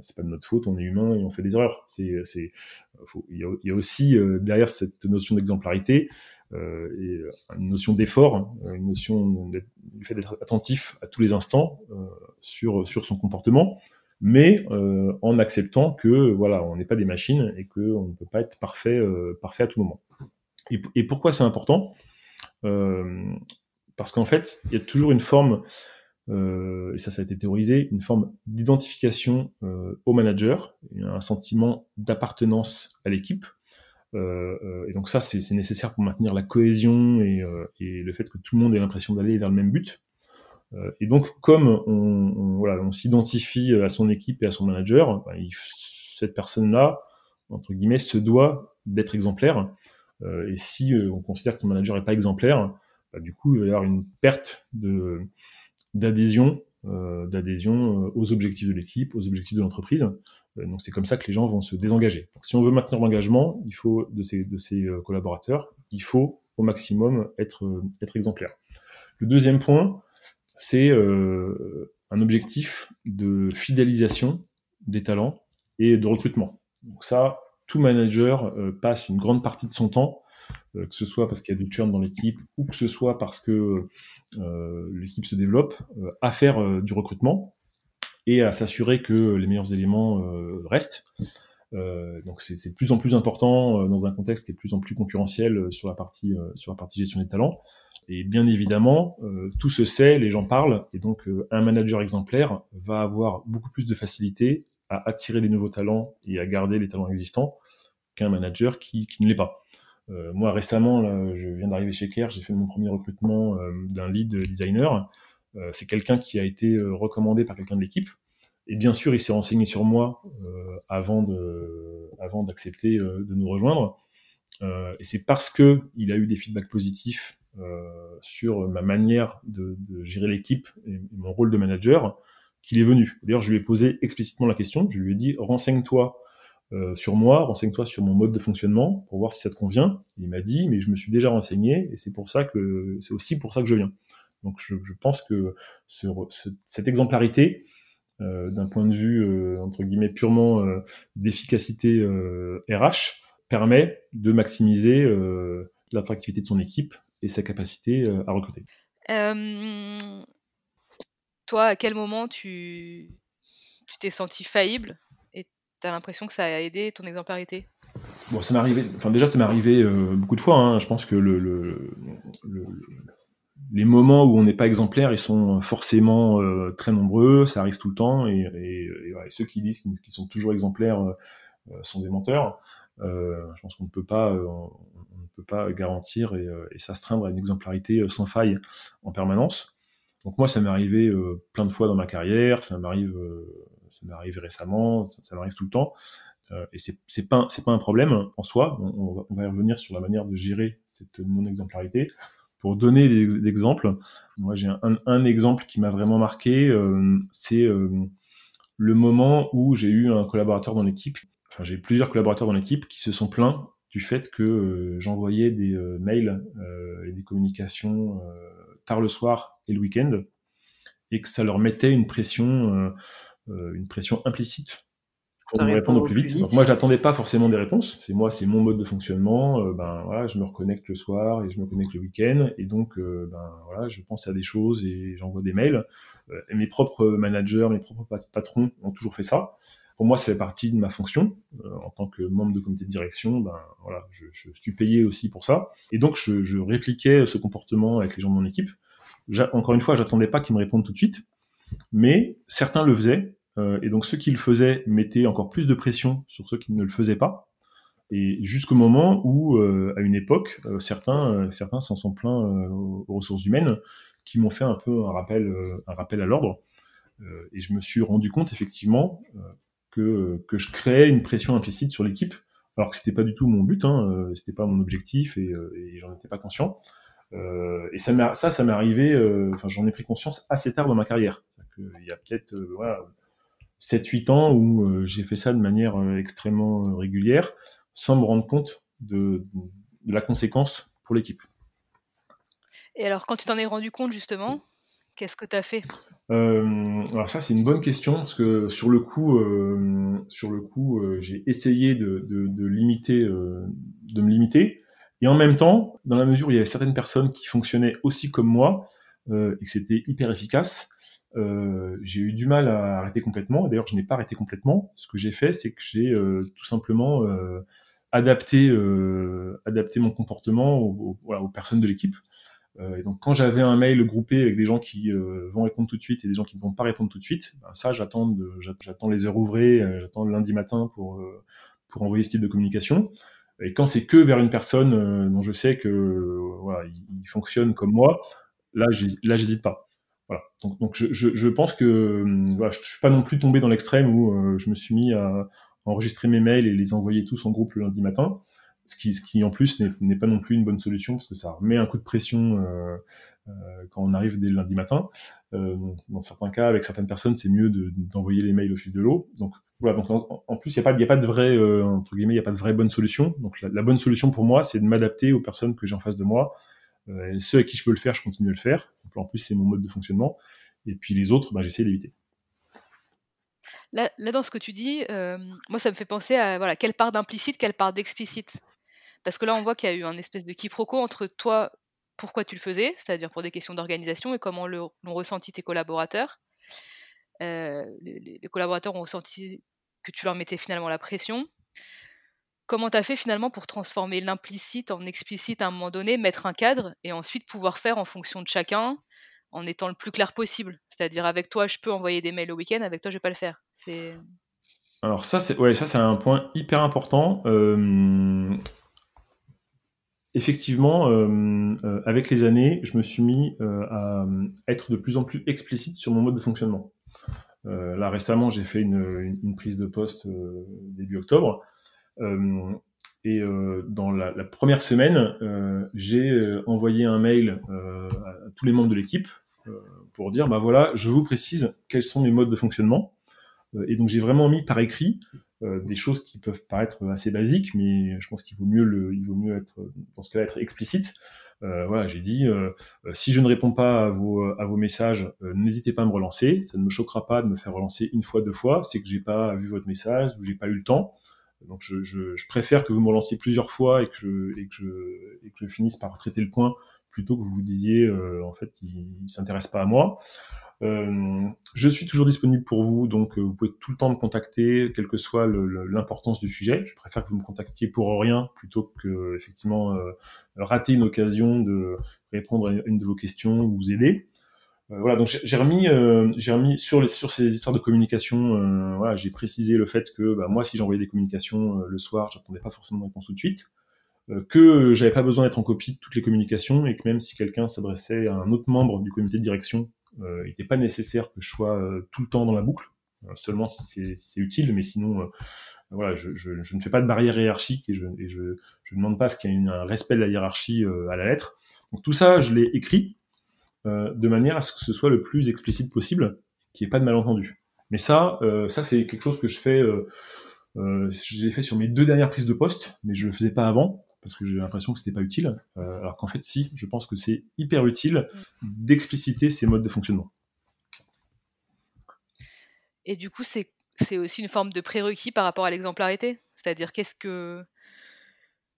Speaker 2: c'est pas de notre faute, on est humain et on fait des erreurs. C'est, c'est, il y, a aussi derrière cette notion d'exemplarité euh, une notion d'effort, hein, une notion du fait d'être attentif à tous les instants sur sur son comportement mais euh, en acceptant que voilà, on n'est pas des machines et qu'on ne peut pas être parfait, euh, parfait à tout moment. Et, pourquoi c'est important? euh, Parce qu'en fait, il y a toujours une forme, et ça, ça a été théorisé, une forme d'identification au manager, un sentiment d'appartenance à l'équipe. et donc ça, c'est nécessaire pour maintenir la cohésion et, le fait que tout le monde ait l'impression d'aller vers le même but. Euh, et donc, comme on, s'identifie à son équipe et à son manager, bah, cette personne-là, entre guillemets, se doit d'être exemplaire. Euh, et si euh, on considère que ton manager n'est pas exemplaire, bah, du coup, il va y avoir une perte d'adhésion, d'adhésion aux objectifs de l'équipe, aux objectifs de l'entreprise. donc, c'est comme ça que les gens vont se désengager. si on veut maintenir l'engagement, de ces collaborateurs, il faut au maximum être exemplaire. Le deuxième point, c'est euh, un objectif de fidélisation des talents et de recrutement. Donc ça, tout manager euh, passe une grande partie de son temps, euh, que ce soit parce qu'il y a du churn dans l'équipe ou que ce soit parce que l'équipe se développe, à faire du recrutement et à s'assurer que les meilleurs éléments restent. donc c'est de plus en plus important dans un contexte qui est de plus en plus concurrentiel sur la partie sur la partie gestion des talents. Et bien évidemment, euh, tout se sait, les gens parlent, et donc euh, un manager exemplaire va avoir beaucoup plus de facilité à attirer des nouveaux talents et à garder les talents existants qu'un manager qui, qui ne l'est pas. Euh, moi récemment, je viens d'arriver chez Care, j'ai fait mon premier recrutement d'un lead designer. c'est quelqu'un qui a été recommandé par quelqu'un de l'équipe. Et bien sûr, il s'est renseigné sur moi avant de, avant d'accepter de nous rejoindre. et c'est parce que il a eu des feedbacks positifs euh, sur ma manière de gérer l'équipe et, mon rôle de manager qu'il est venu. D'ailleurs, je lui ai posé explicitement la question. Je lui ai dit renseigne-toi euh, sur moi, renseigne-toi sur mon mode de fonctionnement pour voir si ça te convient. il m'a dit, mais je me suis déjà renseigné et c'est pour ça que c'est aussi pour ça que je viens. Donc, je, pense que ce, cette exemplarité, euh, d'un point de vue euh, entre guillemets purement d'efficacité RH, permet de maximiser l'attractivité de son équipe et sa capacité à recruter.
Speaker 3: Toi, à quel moment tu t'es senti faillible et tu as l'impression que ça a aidé ton exemplarité?
Speaker 2: Bon, ça m'est arrivé. Enfin, déjà, ça m'est arrivé euh, beaucoup de fois. Hein. Je pense que le, le, les moments où on n'est pas exemplaire, ils sont forcément euh, très nombreux. Ça arrive tout le temps. Et, ceux qui disent qu'ils sont toujours exemplaires sont des menteurs. je pense qu'on ne peut pas, peut pas garantir et, euh, s'astreindre à une exemplarité euh, sans faille en permanence. Donc moi, ça m'est arrivé euh, plein de fois dans ma carrière, ça m'arrive, ça m'est arrivé récemment, ça, m'arrive tout le temps. et c'est, c'est pas, c'est pas un problème en soi. On, va, revenir sur la manière de gérer cette non-exemplarité. Pour donner des, exemples, moi j'ai un, un, exemple qui m'a vraiment marqué, c'est le moment où j'ai eu un collaborateur dans l'équipe, enfin j'ai plusieurs collaborateurs dans l'équipe qui se sont plaints du fait que euh, j'envoyais des euh, mails euh, et des communications tard le soir et le week-end, et que ça leur mettait une pression, une pression implicite pour me répondre au plus vite. Donc moi, j'attendais pas forcément des réponses. C'est moi, c'est mon mode de fonctionnement. ben voilà, je me reconnecte le soir et je me connecte le week-end, et donc ben voilà, je pense à des choses et j'envoie des mails. et mes propres managers, mes propres patrons ont toujours fait ça pour moi, ça fait partie de ma fonction euh, en tant que membre de comité de direction. Ben voilà, je, suis payé aussi pour ça, et donc je, répliquais ce comportement avec les gens de mon équipe. Encore une fois, j'attendais pas qu'ils me répondent tout de suite, mais certains le faisaient, euh, et donc ceux qui le faisaient mettaient encore plus de pression sur ceux qui ne le faisaient pas. Et jusqu'au moment où, euh, à une époque, certains, certains s'en sont plaints aux, ressources humaines, qui m'ont fait un peu un rappel, un rappel à l'ordre. et je me suis rendu compte effectivement que, que je créais une pression implicite sur l'équipe, alors que c'était pas du tout mon but, hein, euh, c'était pas mon objectif et, euh, j'en étais pas conscient. Euh, et ça, ça, m'est arrivé, euh, enfin, j'en ai pris conscience assez tard dans ma carrière. Il y a peut-être voilà, 7-8 ans où j'ai fait ça de manière extrêmement régulière, sans me rendre compte de la conséquence pour l'équipe.
Speaker 3: Et alors, quand tu t'en es rendu compte, justement, qu'est-ce que tu as fait
Speaker 2: alors ça c'est une bonne question parce que sur le coup, le coup, j'ai essayé de, limiter, de me limiter, et en même temps, dans la mesure où il y avait certaines personnes qui fonctionnaient aussi comme moi et que c'était hyper efficace, euh, j'ai eu du mal à arrêter complètement. D'ailleurs, je n'ai pas arrêté complètement. Ce que j'ai fait, c'est que j'ai euh, tout simplement euh, adapté, adapté mon comportement aux, personnes de l'équipe. Et donc, quand j'avais un mail groupé avec des gens qui vont répondre tout de suite et des gens qui ne vont pas répondre tout de suite, ben ça, j'attends, les heures ouvrées, j'attends le lundi matin pour envoyer ce type de communication. Et quand c'est que vers une personne dont je sais que voilà, il, fonctionne comme moi, là, j'hésite pas. Voilà. Donc, je, pense que je suis pas non plus tombé dans l'extrême où euh, je me suis mis à enregistrer mes mails et les envoyer tous en groupe le lundi matin, ce qui, en plus n'est pas non plus une bonne solution parce que ça remet un coup de pression euh, euh, quand on arrive dès le lundi matin. Euh, dans certains cas, avec certaines personnes, c'est mieux d'envoyer les mails au fil de l'eau. Donc voilà. Donc en, plus, il n'y a pas, de vraie entre guillemets, vraie bonne solution. Donc la, bonne solution pour moi, c'est de m'adapter aux personnes que j'ai en face de moi ceux à qui je peux le faire, je continue à le faire. en plus, c'est mon mode de fonctionnement. Et puis les autres, bah, j'essaie d'éviter.
Speaker 3: Là, dans ce que tu dis, moi, ça me fait penser à quelle part d'implicite, quelle part d'explicite? Parce que là, on voit qu'il y a eu un espèce de quiproquo entre toi, pourquoi tu le faisais, c'est-à-dire pour des questions d'organisation, et comment l'ont ressenti tes collaborateurs. Euh, les, collaborateurs ont ressenti que tu leur mettais finalement la pression. Comment tu as fait finalement pour transformer l'implicite en explicite à un moment donné, mettre un cadre et ensuite pouvoir faire en fonction de chacun en étant le plus clair possible? C'est-à-dire avec toi, je peux envoyer des mails le week-end, avec toi, je vais pas le faire.
Speaker 2: Alors ça, c'est ouais, un point hyper important. Effectivement, euh, euh, avec les années, je me suis mis à être de plus en plus explicite sur mon mode de fonctionnement. là récemment, j'ai fait une, prise de poste début octobre euh, et euh, dans la, première semaine, euh, j'ai envoyé un mail à tous les membres de l'équipe pour dire, bah voilà, je vous précise quels sont mes modes de fonctionnement. et donc j'ai vraiment mis par écrit des choses qui peuvent paraître assez basiques, mais je pense qu'il vaut mieux le, il vaut mieux être dans ce cas-là être explicite. Euh, voilà, j'ai dit euh, si je ne réponds pas à vos, à vos messages, n'hésitez pas à me relancer. Ça ne me choquera pas de me faire relancer une fois, deux fois. C'est que j'ai pas vu votre message ou j'ai pas eu le temps. Donc je, je, je, préfère que vous me relanciez plusieurs fois et que, je, et, que je, et que je finisse par traiter le point plutôt que vous vous disiez euh, en fait il, ne s'intéresse pas à moi. Euh, je suis toujours disponible pour vous, donc euh, vous pouvez tout le temps me contacter, quelle que soit l'importance du sujet. Je préfère que vous me contactiez pour rien plutôt que effectivement euh, rater une occasion de répondre à une de vos questions ou vous aider. Voilà, donc j'ai remis, j'ai remis sur, sur ces histoires de communication, voilà, j'ai précisé le fait que bah, moi, si j'envoyais des communications le soir, j'attendais pas forcément de réponse tout de suite, que j'avais pas besoin d'être en copie de toutes les communications et que même si quelqu'un s'adressait à un autre membre du comité de direction, il n'était pas nécessaire que je sois tout le temps dans la boucle, seulement si c'est utile, mais sinon, voilà, je, ne fais pas de barrière hiérarchique et je ne demande pas ce qu'il y ait un respect de la hiérarchie à la lettre. Donc tout ça, je l'ai écrit euh, de manière à ce que ce soit le plus explicite possible, qu'il n'y ait pas de malentendu. Mais ça, euh, ça c'est quelque chose que je fais, euh, euh fait sur mes deux dernières prises de poste, mais je le faisais pas avant parce que j'ai l'impression que c'était pas utile. alors qu'en fait, si, je pense que c'est hyper utile d'expliciter ces modes de fonctionnement.
Speaker 3: Et du coup, c'est aussi une forme de prérequis par rapport à l'exemplarité, c'est-à-dire qu'est-ce que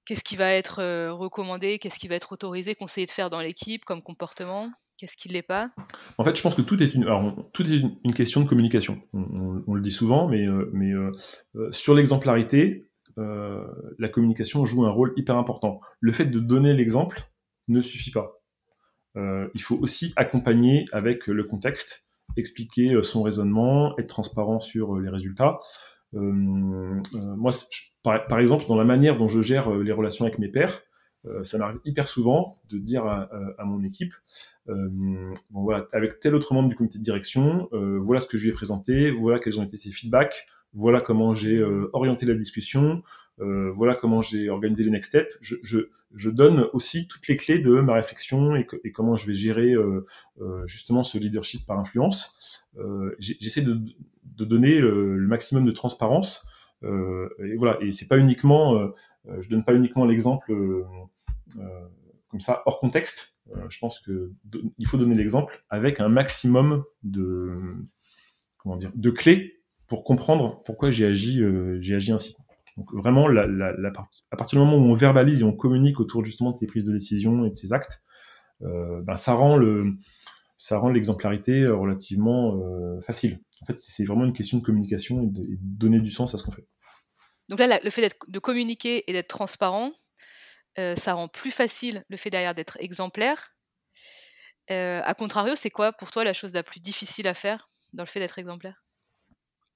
Speaker 3: qu'est-ce qui va être recommandé, qu'est-ce qui va être autorisé, conseillé de faire dans l'équipe comme comportement Qu'est-ce qui ne l'est pas?
Speaker 2: En fait, je pense que tout est une, alors, tout est une, question de communication. On, le dit souvent, mais, euh, mais euh, euh, sur l'exemplarité, la communication joue un rôle hyper important. Le fait de donner l'exemple ne suffit pas. il faut aussi accompagner avec le contexte, expliquer son raisonnement, être transparent sur les résultats. moi, par, exemple, dans la manière dont je gère les relations avec mes pairs, euh, ça m'arrive hyper souvent de dire à, mon équipe, euh, bon, voilà, avec tel autre membre du comité de direction, euh, voilà ce que je lui ai présenté, voilà quels ont été ses feedbacks, voilà comment j'ai orienté la discussion, voilà comment j'ai organisé les next steps. Je, donne aussi toutes les clés de ma réflexion et, comment je vais gérer justement ce leadership par influence. J'essaie de, donner le, maximum de transparence. et voilà, et c'est pas uniquement, je donne pas uniquement l'exemple euh, comme ça hors contexte. je pense que il faut donner l'exemple avec un maximum de comment dire de clés pour comprendre pourquoi j'ai agi j'ai agi ainsi. Donc vraiment, à partir du moment où on verbalise et on communique autour justement de ces prises de décision et de ces actes, euh, ben, ça rend le ça rend l'exemplarité relativement euh, facile. En fait, c'est vraiment une question de communication et de, donner du sens à ce qu'on fait.
Speaker 3: Donc là, le fait de communiquer et d'être transparent, euh, ça rend plus facile le fait derrière d'être exemplaire. Euh, a contrario, c'est quoi pour toi la chose la plus difficile à faire dans le fait d'être exemplaire?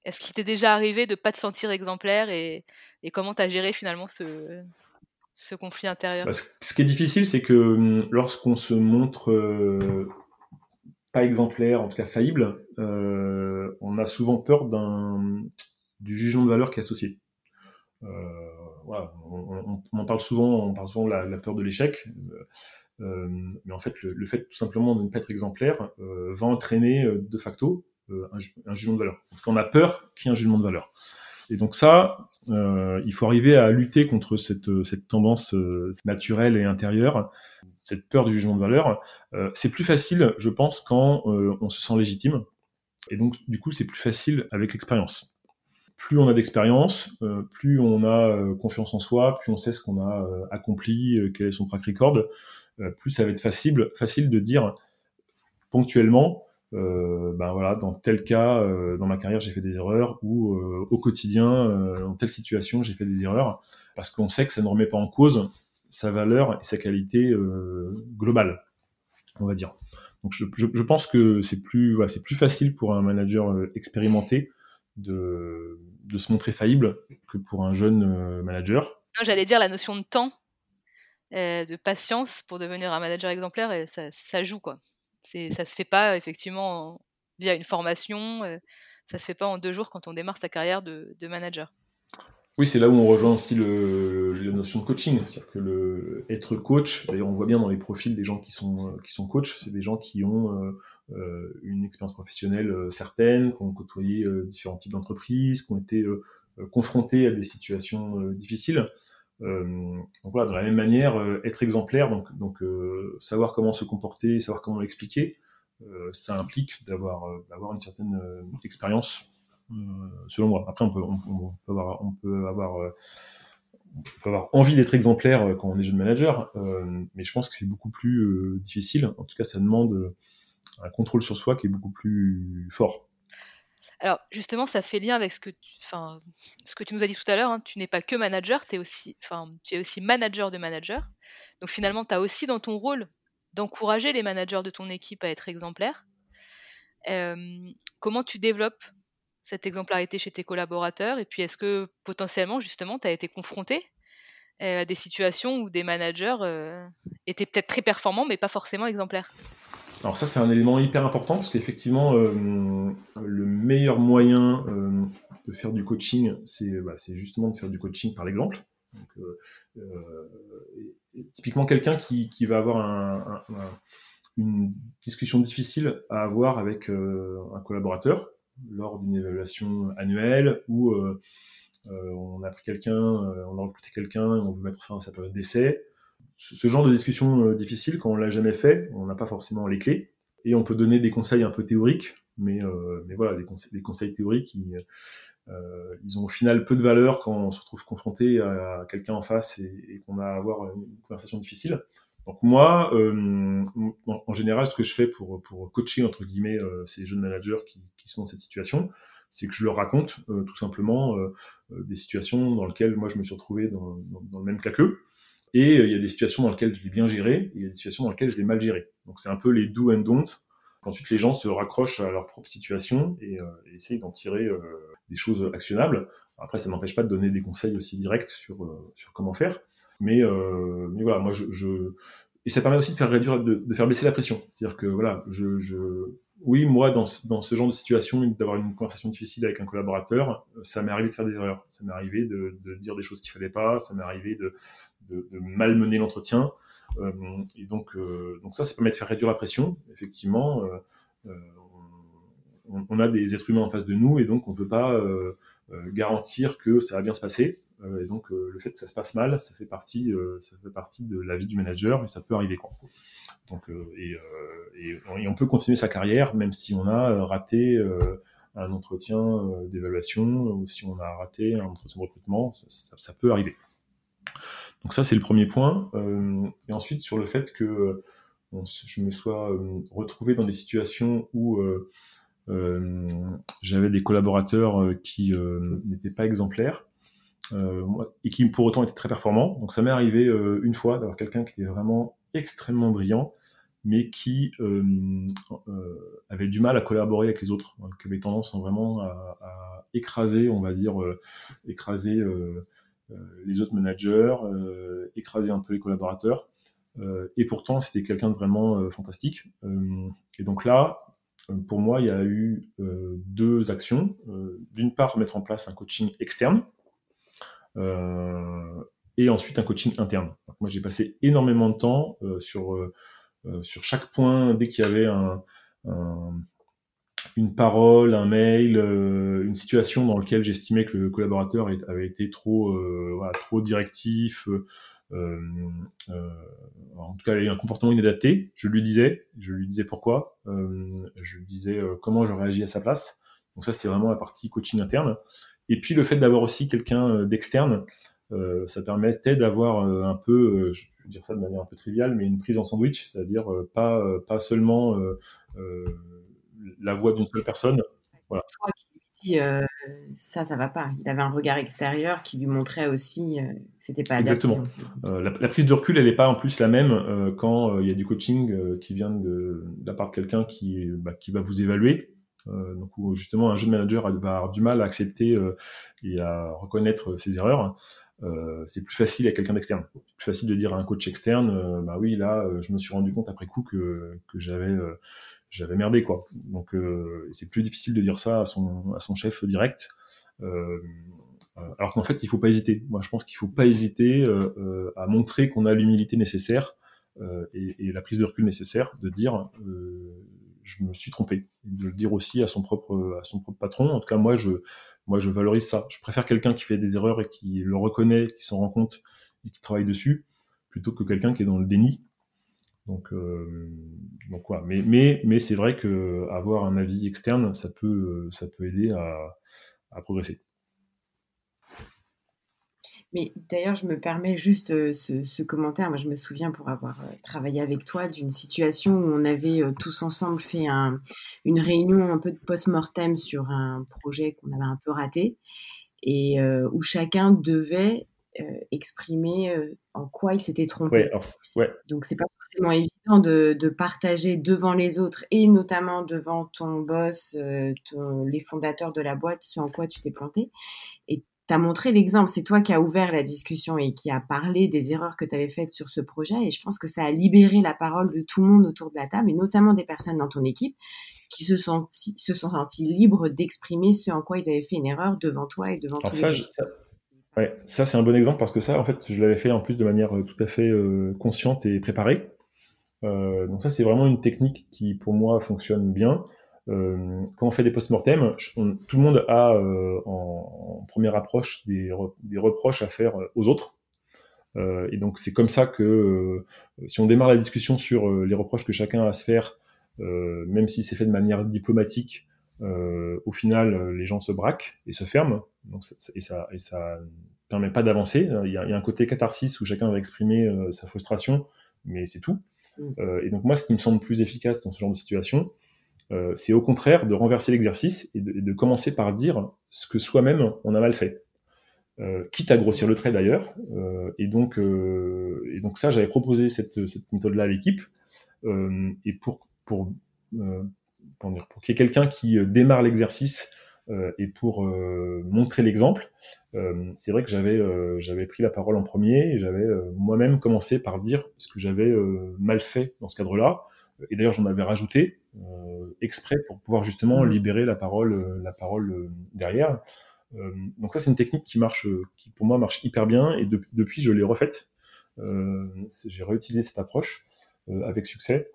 Speaker 3: Est-ce qu'il t'est déjà arrivé de pas te sentir exemplaire et, comment tu as géré finalement ce, conflit intérieur?
Speaker 2: Bah, Ce qui est difficile, c'est que hum, lorsqu'on se montre euh, pas exemplaire, en tout cas faillible, euh, on a souvent peur du jugement de valeur qui est associé. Euh, on, on, parle souvent, on parle souvent de la, peur de l'échec, mais en fait, le, le, fait tout simplement de ne pas être exemplaire va entraîner de facto un, un, jugement de valeur. Donc on a peur qu'il y ait un jugement de valeur. Et donc ça, euh, il faut arriver à lutter contre cette, cette tendance euh, naturelle et intérieure, cette peur du jugement de valeur. Euh, c'est plus facile, je pense, quand on se sent légitime. Et donc, du coup, c'est plus facile avec l'expérience plus on a d'expérience, euh, plus on a euh, confiance en soi, plus on sait ce qu'on a euh, accompli, quel est son track record, plus ça va être facile, facile de dire ponctuellement, ben voilà, dans tel cas, dans ma carrière, j'ai fait des erreurs, ou au quotidien, dans telle situation, j'ai fait des erreurs, parce qu'on sait que ça ne remet pas en cause sa valeur et sa qualité globale, on va dire. Donc je, pense que c'est plus, plus facile pour un manager expérimenté de, se montrer faillible que pour un jeune euh, manager.
Speaker 3: J'allais dire la notion de temps, euh, de patience pour devenir un manager exemplaire, ça, ça joue quoi. C'est, ça se fait pas effectivement via une formation, euh, ça se fait pas en deux jours quand on démarre sa carrière de, manager.
Speaker 2: Oui, c'est là où on rejoint aussi le, la notion de coaching. C'est-à-dire que le, être coach, d'ailleurs, on voit bien dans les profils des gens qui sont, qui sont coachs, c'est des gens qui ont euh, euh une expérience professionnelle euh, certaine, qui ont côtoyé différents types d'entreprises, qui ont été confrontés à des situations difficiles. Donc voilà, de la même manière, être exemplaire, donc, donc savoir comment se comporter, savoir comment l'expliquer, ça implique d'avoir une certaine expérience euh, selon moi. Après, on peut, on, peut avoir, on peut avoir, euh, on peut avoir envie d'être exemplaire euh, quand on est jeune manager, mais je pense que c'est beaucoup plus difficile. En tout cas, ça demande un contrôle sur soi qui est beaucoup plus fort.
Speaker 3: Alors justement, ça fait lien avec ce que tu, ce que tu nous as dit tout à l'heure. Hein. Tu n'es pas que manager, es aussi, tu es aussi manager de manager. Donc finalement, tu as aussi dans ton rôle d'encourager les managers de ton équipe à être exemplaires. Comment tu développes cette exemplarité chez tes collaborateurs? Et puis, est-ce que potentiellement, justement, tu as été confronté euh, à des situations où des managers euh, étaient peut-être très performants, mais pas forcément exemplaires?
Speaker 2: Alors ça, c'est un élément hyper important parce qu'effectivement, euh, le meilleur moyen euh, de faire du coaching, c'est bah, justement de faire du coaching par l'exemple. Euh, typiquement, quelqu'un qui, qui, va avoir un, un, un, une discussion difficile à avoir avec un collaborateur, lors d'une évaluation annuelle euh, on a pris quelqu'un, on a recruté quelqu'un et on veut mettre fin à sa période d'essai. Ce, genre de discussion difficile, quand on l'a jamais fait, on n'a pas forcément les clés et on peut donner des conseils un peu théoriques, mais, mais voilà, des conseils, théoriques, ils, euh, ils ont au final peu de valeur quand on se retrouve confronté à quelqu'un en face et, qu'on a à avoir une conversation difficile. Donc moi, euh, en, général, ce que je fais pour, coacher entre guillemets euh, ces jeunes managers qui, sont dans cette situation, c'est que je leur raconte euh, tout simplement euh, euh, des situations dans lesquelles moi je me suis retrouvé dans, dans, dans le même cas qu'eux. Et il y a des situations dans lesquelles je l'ai bien géré, et il y a des situations dans lesquelles je l'ai mal géré. Donc c'est un peu les do and don't. Ensuite, les gens se raccrochent à leur propre situation et, et essayent d'en tirer des choses actionnables. Après, ça n'empêche pas de donner des conseils aussi directs sur, sur comment faire. Mais, euh, voilà, moi, je, je, et ça permet aussi de faire réduire, de faire baisser la pression. C'est-à-dire que voilà, je, je, oui, moi, dans, ce genre de situation, d'avoir une conversation difficile avec un collaborateur, ça m'est arrivé de faire des erreurs. Ça m'est arrivé de, dire des choses qu'il fallait pas. Ça m'est arrivé de, de, malmener l'entretien. Euh, et donc, euh, donc ça, ça permet de faire réduire la pression. Effectivement, euh, euh on, a des êtres humains en face de nous et donc on peut pas euh, euh, garantir que ça va bien se passer. et donc le fait que ça se passe mal, ça fait partie, ça fait partie de la vie du manager et ça peut arriver quoi. Donc et, et, on peut continuer sa carrière même si on a raté un entretien d'évaluation ou si on a raté un entretien de recrutement, ça, peut arriver. Donc ça c'est le premier point. et ensuite sur le fait que je me sois retrouvé dans des situations où euh, j'avais des collaborateurs euh, qui euh, n'étaient pas exemplaires. et qui pour autant étaient très performants. Donc ça m'est arrivé une fois d'avoir quelqu'un qui était vraiment extrêmement brillant, mais qui avait du mal à collaborer avec les autres, qui avait tendance vraiment à, écraser, on va dire, écraser les autres managers, écraser un peu les collaborateurs. et pourtant, c'était quelqu'un de vraiment fantastique. et donc là, euh, pour moi, il y a eu euh, deux actions. Euh, d'une part, mettre en place un coaching externe et ensuite un coaching interne. moi, j'ai passé énormément de temps sur, sur chaque point, dès qu'il y avait un, une parole, un mail, une situation dans laquelle j'estimais que le collaborateur avait été trop, voilà, trop directif, euh, euh, en tout cas, il a eu un comportement inadapté. Je lui disais, je lui disais pourquoi, euh, je lui disais comment je réagis à sa place. Donc ça, c'était vraiment la partie coaching interne. Et puis le fait d'avoir aussi quelqu'un d'externe, euh, ça permettait d'avoir un peu, je vais dire ça de manière un peu triviale, mais une prise en sandwich, c'est-à-dire pas, pas seulement la voix d'une seule personne. Voilà
Speaker 1: dit euh, ça, ça va pas. Il avait un regard extérieur qui lui montrait aussi euh, que c'était pas
Speaker 2: adapté. Exactement. Euh, la, prise de recul, elle n'est pas en plus la même quand il y a du coaching qui vient de, la part de quelqu'un qui, bah, qui va vous évaluer. Donc justement un jeune manager va avoir du mal à accepter et à reconnaître ses erreurs. c'est plus facile à quelqu'un d'externe. Plus facile de dire à un coach externe, bah oui, là, je me suis rendu compte après coup que, que j'avais j'avais merdé quoi. Donc euh, c'est plus difficile de dire ça à son, à son chef direct. Euh, euh, alors qu'en fait, il faut pas hésiter. Moi, je pense qu'il faut pas hésiter à montrer qu'on a l'humilité nécessaire et, et, la prise de recul nécessaire de dire je me suis trompé. De le dire aussi à son propre à son propre patron. En tout cas, moi, je moi, je valorise ça. Je préfère quelqu'un qui fait des erreurs et qui le reconnaît, qui s'en rend compte et qui travaille dessus, plutôt que quelqu'un qui est dans le déni donc, euh, donc quoi. Mais, mais, mais c'est vrai que avoir un avis externe, ça peut, ça peut aider à, progresser.
Speaker 1: Mais d'ailleurs, je me permets juste euh, ce, commentaire. Moi, je me souviens pour avoir euh, travaillé avec toi d'une situation où on avait tous ensemble fait une réunion un peu de post-mortem sur un projet qu'on avait un peu raté et où chacun devait euh, exprimer euh, en quoi il s'était trompé. Ouais, Donc c'est pas forcément évident de, partager devant les autres et notamment devant ton boss, euh, les fondateurs de la boîte, ce en quoi tu t'es planté. Et tu as montré l'exemple, c'est toi qui as ouvert la discussion et qui a parlé des erreurs que tu avais faites sur ce projet et je pense que ça a libéré la parole de tout le monde autour de la table et notamment des personnes dans ton équipe qui se, sont, se sont sentis libres d'exprimer ce en quoi ils avaient fait une erreur devant toi et devant tous les autres.
Speaker 2: Ouais, ça c'est un bon exemple parce que ça, en fait, je l'avais fait en plus de manière euh, tout à fait euh, consciente et préparée. Euh, donc ça, c'est vraiment une technique qui, pour moi, fonctionne bien. Quand on fait des post-mortem, tout le monde a en, première approche des, reproches à faire aux autres. et donc c'est comme ça que si on démarre la discussion sur les reproches que chacun a à se faire, même si c'est fait de manière diplomatique, euh, au final, euh, les gens se braquent et se ferment, donc et ça et ça permet pas d'avancer. Il y, a, un côté catharsis où chacun va exprimer euh, sa frustration, mais c'est tout. Mm. et donc moi, ce qui me semble plus efficace dans ce genre de situation, c'est au contraire de renverser l'exercice et, de, commencer par dire ce que soi-même on a mal fait. quitte à grossir le trait d'ailleurs. et, donc, et donc ça, j'avais proposé cette, méthode-là à l'équipe. et pour, pour pour, pour qu'il y ait quelqu'un qui euh, démarre l'exercice euh, et pour euh, montrer l'exemple, c'est vrai que j'avais j'avais pris la parole en premier et j'avais moi-même commencé par dire ce que j'avais mal fait dans ce cadre-là. Et d'ailleurs, j'en avais rajouté exprès pour pouvoir justement mmh. libérer la parole la parole derrière. donc ça, c'est une technique qui marche, qui pour moi marche hyper bien et depuis je l'ai refaite. J'ai réutilisé cette approche avec succès.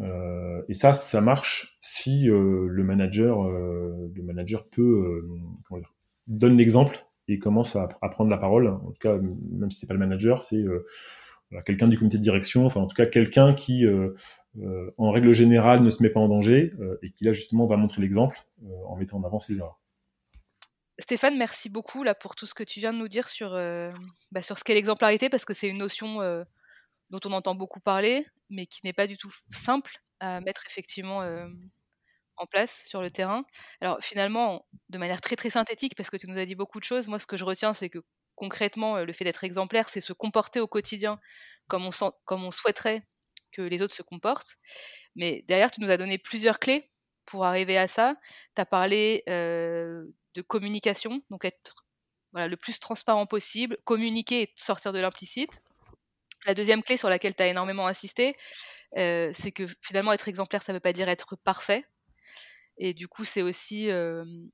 Speaker 2: Euh, et ça, ça marche si euh, le manager, euh, le manager peut comment dire, donne l'exemple et commence à, prendre la parole. En tout cas, même si c'est pas le manager, c'est quelqu'un du comité de direction, enfin en tout cas quelqu'un qui, en règle générale, ne se met pas en danger et qui là justement va montrer l'exemple en mettant en avant ses erreurs.
Speaker 3: Stéphane, merci beaucoup là pour tout ce que tu viens de nous dire sur, bah, sur ce qu'est l'exemplarité, parce que c'est une notion dont on entend beaucoup parler, mais qui n'est pas du tout simple à mettre effectivement en place sur le terrain. Alors finalement, de manière très très synthétique, parce que tu nous as dit beaucoup de choses, moi ce que je retiens, c'est que concrètement, le fait d'être exemplaire, c'est se comporter au quotidien comme on, souhaiterait que les autres se comportent. Mais derrière, tu nous as donné plusieurs clés pour arriver à ça. Tu as parlé de communication, donc être le plus transparent possible, communiquer et sortir de l'implicite. La deuxième clé sur laquelle tu as énormément insisté, c'est que finalement être exemplaire, ça ne veut pas dire être parfait. Et du coup, c'est aussi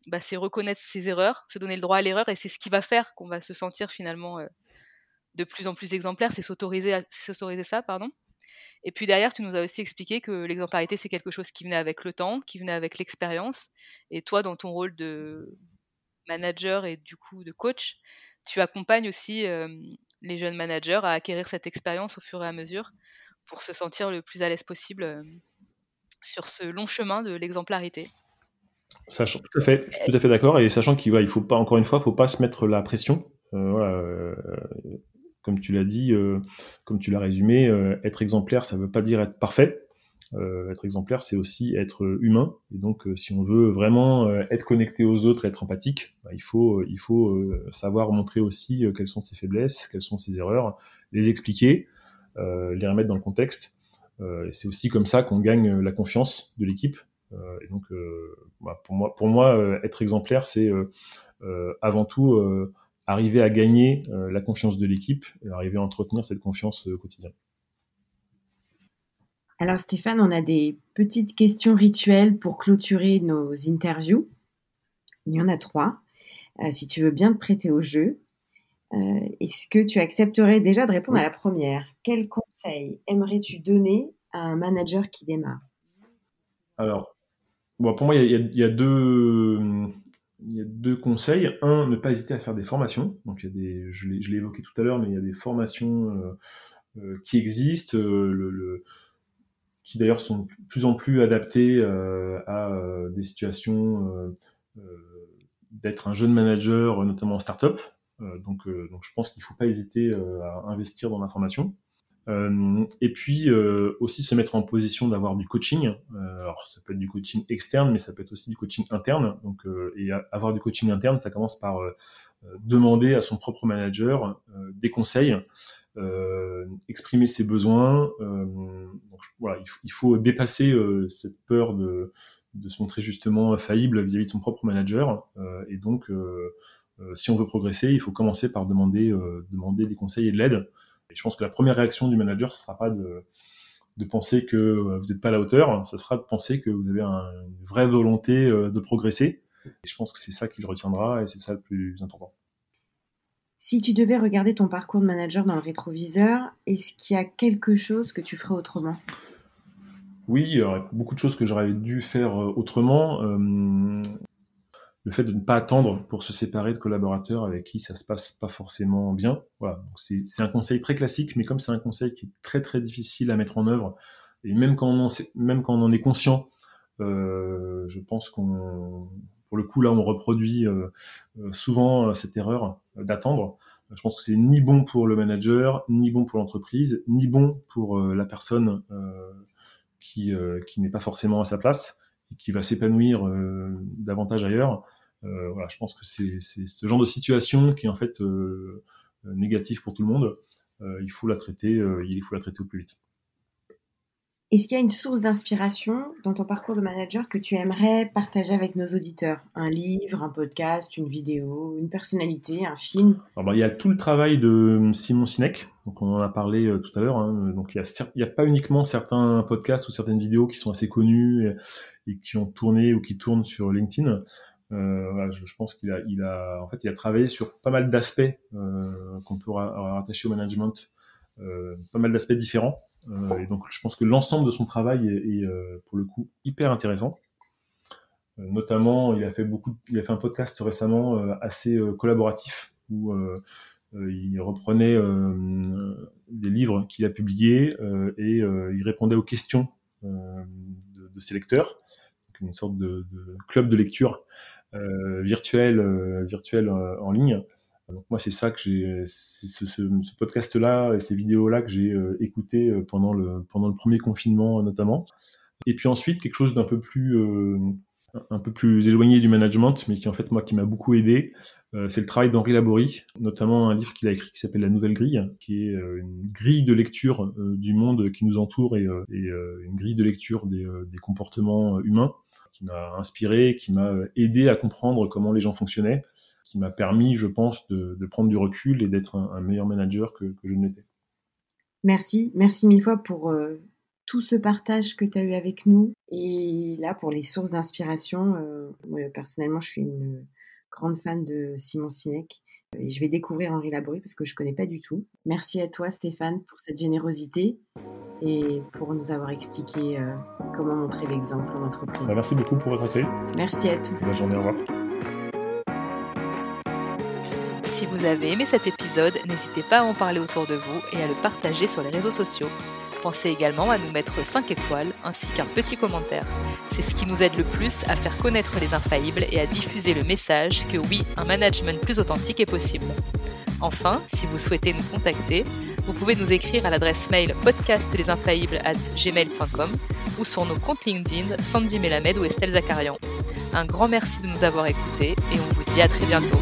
Speaker 3: bah, c'est reconnaître ses erreurs, se donner le droit à l'erreur, et c'est ce qui va faire qu'on va se sentir finalement de plus en plus exemplaire, c'est s'autoriser, s'autoriser ça, pardon. Et puis derrière, tu nous as aussi expliqué que l'exemplarité, c'est quelque chose qui venait avec le temps, qui venait avec l'expérience. Et toi, dans ton rôle de manager et du coup de coach, tu accompagnes aussi les jeunes managers à acquérir cette expérience au fur et à mesure pour se sentir le plus à l'aise possible sur ce long chemin de l'exemplarité.
Speaker 2: Sachant, tout à fait, je suis tout à fait d'accord, et sachant qu'il ne faut pas, encore une fois, faut pas se mettre la pression. Euh, euh, comme tu l'as dit, euh, comme tu l'as résumé, être exemplaire, ça ne veut pas dire être parfait. être exemplaire, c'est aussi être humain. Et donc, si on veut vraiment être connecté aux autres, être empathique, bah, il faut savoir montrer aussi quelles sont ses faiblesses, quelles sont ses erreurs, les expliquer, les remettre dans le contexte. C'est aussi comme ça qu'on gagne la confiance de l'équipe. et donc, bah, pour moi, être exemplaire, c'est avant tout arriver à gagner euh, la confiance de l'équipe et arriver à entretenir cette confiance euh, quotidienne.
Speaker 1: Alors Stéphane, on a des petites questions rituelles pour clôturer nos interviews. Il y en a trois. Euh, si tu veux bien te prêter au jeu, est-ce que tu accepterais déjà de répondre à la première? Quel conseil aimerais-tu donner à un manager qui démarre?
Speaker 2: Alors, bon, pour moi, il y, a deux, il y a deux conseils. Un, ne pas hésiter à faire des formations. Donc, il y a des, je l'ai évoqué tout à l'heure, mais il y a des formations euh, euh, qui existent, euh, le, qui d'ailleurs sont de plus en plus adaptées à des situations d'être un jeune manager, notamment en start-up. Donc, donc, je pense qu'il ne faut pas hésiter à investir dans la formation. Euh, et puis euh, aussi se mettre en position d'avoir du coaching. Euh, alors ça peut être du coaching externe, mais ça peut être aussi du coaching interne. Donc, et avoir du coaching interne, ça commence par demander à son propre manager des conseils, exprimer ses besoins. voilà, il, faut dépasser cette peur de, de, se montrer justement faillible vis-à-vis -vis de son propre manager. et donc, si on veut progresser, il faut commencer par demander, demander des conseils et de l'aide. Et je pense que la première réaction du manager, ce ne sera pas de, de penser que euh, vous n'êtes pas à la hauteur, ce sera de penser que vous avez une vraie volonté euh, de progresser. Et je pense que c'est ça qu'il retiendra et c'est ça le plus important.
Speaker 1: Si tu devais regarder ton parcours de manager dans le rétroviseur, est-ce qu'il y a quelque chose que tu ferais autrement?
Speaker 2: Oui, il y aurait beaucoup de choses que j'aurais dû faire euh, autrement le fait de ne pas attendre pour se séparer de collaborateurs avec qui ça se passe pas forcément bien. Voilà, c'est un conseil très classique, mais comme c'est un conseil qui est très très difficile à mettre en œuvre, et même quand on en, même quand on en est conscient, euh, je pense qu'on, pour le coup là, on reproduit euh, euh, souvent cette erreur d'attendre. Je pense que c'est ni bon pour le manager, ni bon pour l'entreprise, ni bon pour la personne qui, qui n'est pas forcément à sa place et qui va s'épanouir davantage ailleurs. Euh, voilà, je pense que c'est ce genre de situation qui est en fait euh, négatif pour tout le monde. Euh, il faut la traiter, il faut la traiter au plus vite.
Speaker 1: Est-ce qu'il y a une source d'inspiration dans ton parcours de manager que tu aimerais partager avec nos auditeurs? Un livre, un podcast, une vidéo, une personnalité, un film?
Speaker 2: Alors, Il y a tout le travail de Simon Sinek, donc on en a parlé tout à l'heure. Hein. Donc il n'y a, a, pas uniquement certains podcasts ou certaines vidéos qui sont assez connus et, et qui ont tourné ou qui tournent sur LinkedIn. Euh, je, pense qu'il a, en fait, il a travaillé sur pas mal d'aspects euh, qu'on peut rattacher au management, euh, pas mal d'aspects différents. et donc, je pense que l'ensemble de son travail est, pour le coup hyper intéressant. notamment, il a fait beaucoup, il a fait un podcast récemment assez collaboratif où il reprenait des livres qu'il a publiés et il répondait aux questions de, ses lecteurs, donc une sorte de club de lecture virtuel, virtuel en ligne. Donc moi, c'est ça que j'ai, ce, podcast-là et ces vidéos-là que j'ai euh, écouté euh, pendant le pendant le premier confinement notamment. Et puis ensuite quelque chose d'un peu plus euh, un peu plus éloigné du management, mais qui en fait moi qui m'a beaucoup aidé, euh, c'est le travail d'Henri Laborie, notamment un livre qu'il a écrit qui s'appelle La Nouvelle Grille, qui est euh, une grille de lecture du monde qui nous entoure et, une grille de lecture des comportements humains, qui m'a inspiré, qui m'a aidé à comprendre comment les gens fonctionnaient qui m'a permis, je pense, de, prendre du recul et d'être un, meilleur manager que, je ne l'étais.
Speaker 1: Merci, merci mille fois pour euh, tout ce partage que tu as eu avec nous et là pour les sources d'inspiration. Euh, personnellement, je suis une grande fan de Simon Sinek et je vais découvrir Henri Laborie parce que je ne connais pas du tout. Merci à toi Stéphane pour cette générosité et pour nous avoir expliqué euh, comment montrer l'exemple en entreprise.
Speaker 2: Bah, merci beaucoup pour votre accueil.
Speaker 1: Merci à tous.
Speaker 2: Bonne journée, au revoir.
Speaker 3: Si vous avez aimé cet épisode, n'hésitez pas à en parler autour de vous et à le partager sur les réseaux sociaux. Pensez également à nous mettre 5 étoiles ainsi qu'un petit commentaire. C'est ce qui nous aide le plus à faire connaître les infaillibles et à diffuser le message que oui, un management plus authentique est possible. Enfin, si vous souhaitez nous contacter, vous pouvez nous écrire à l'adresse mail podcastlesinfaillibles@gmail.com ou sur nos comptes LinkedIn Sandy Melamed ou Estelle Zakarian. Un grand merci de nous avoir écoutés et on vous dit à très bientôt.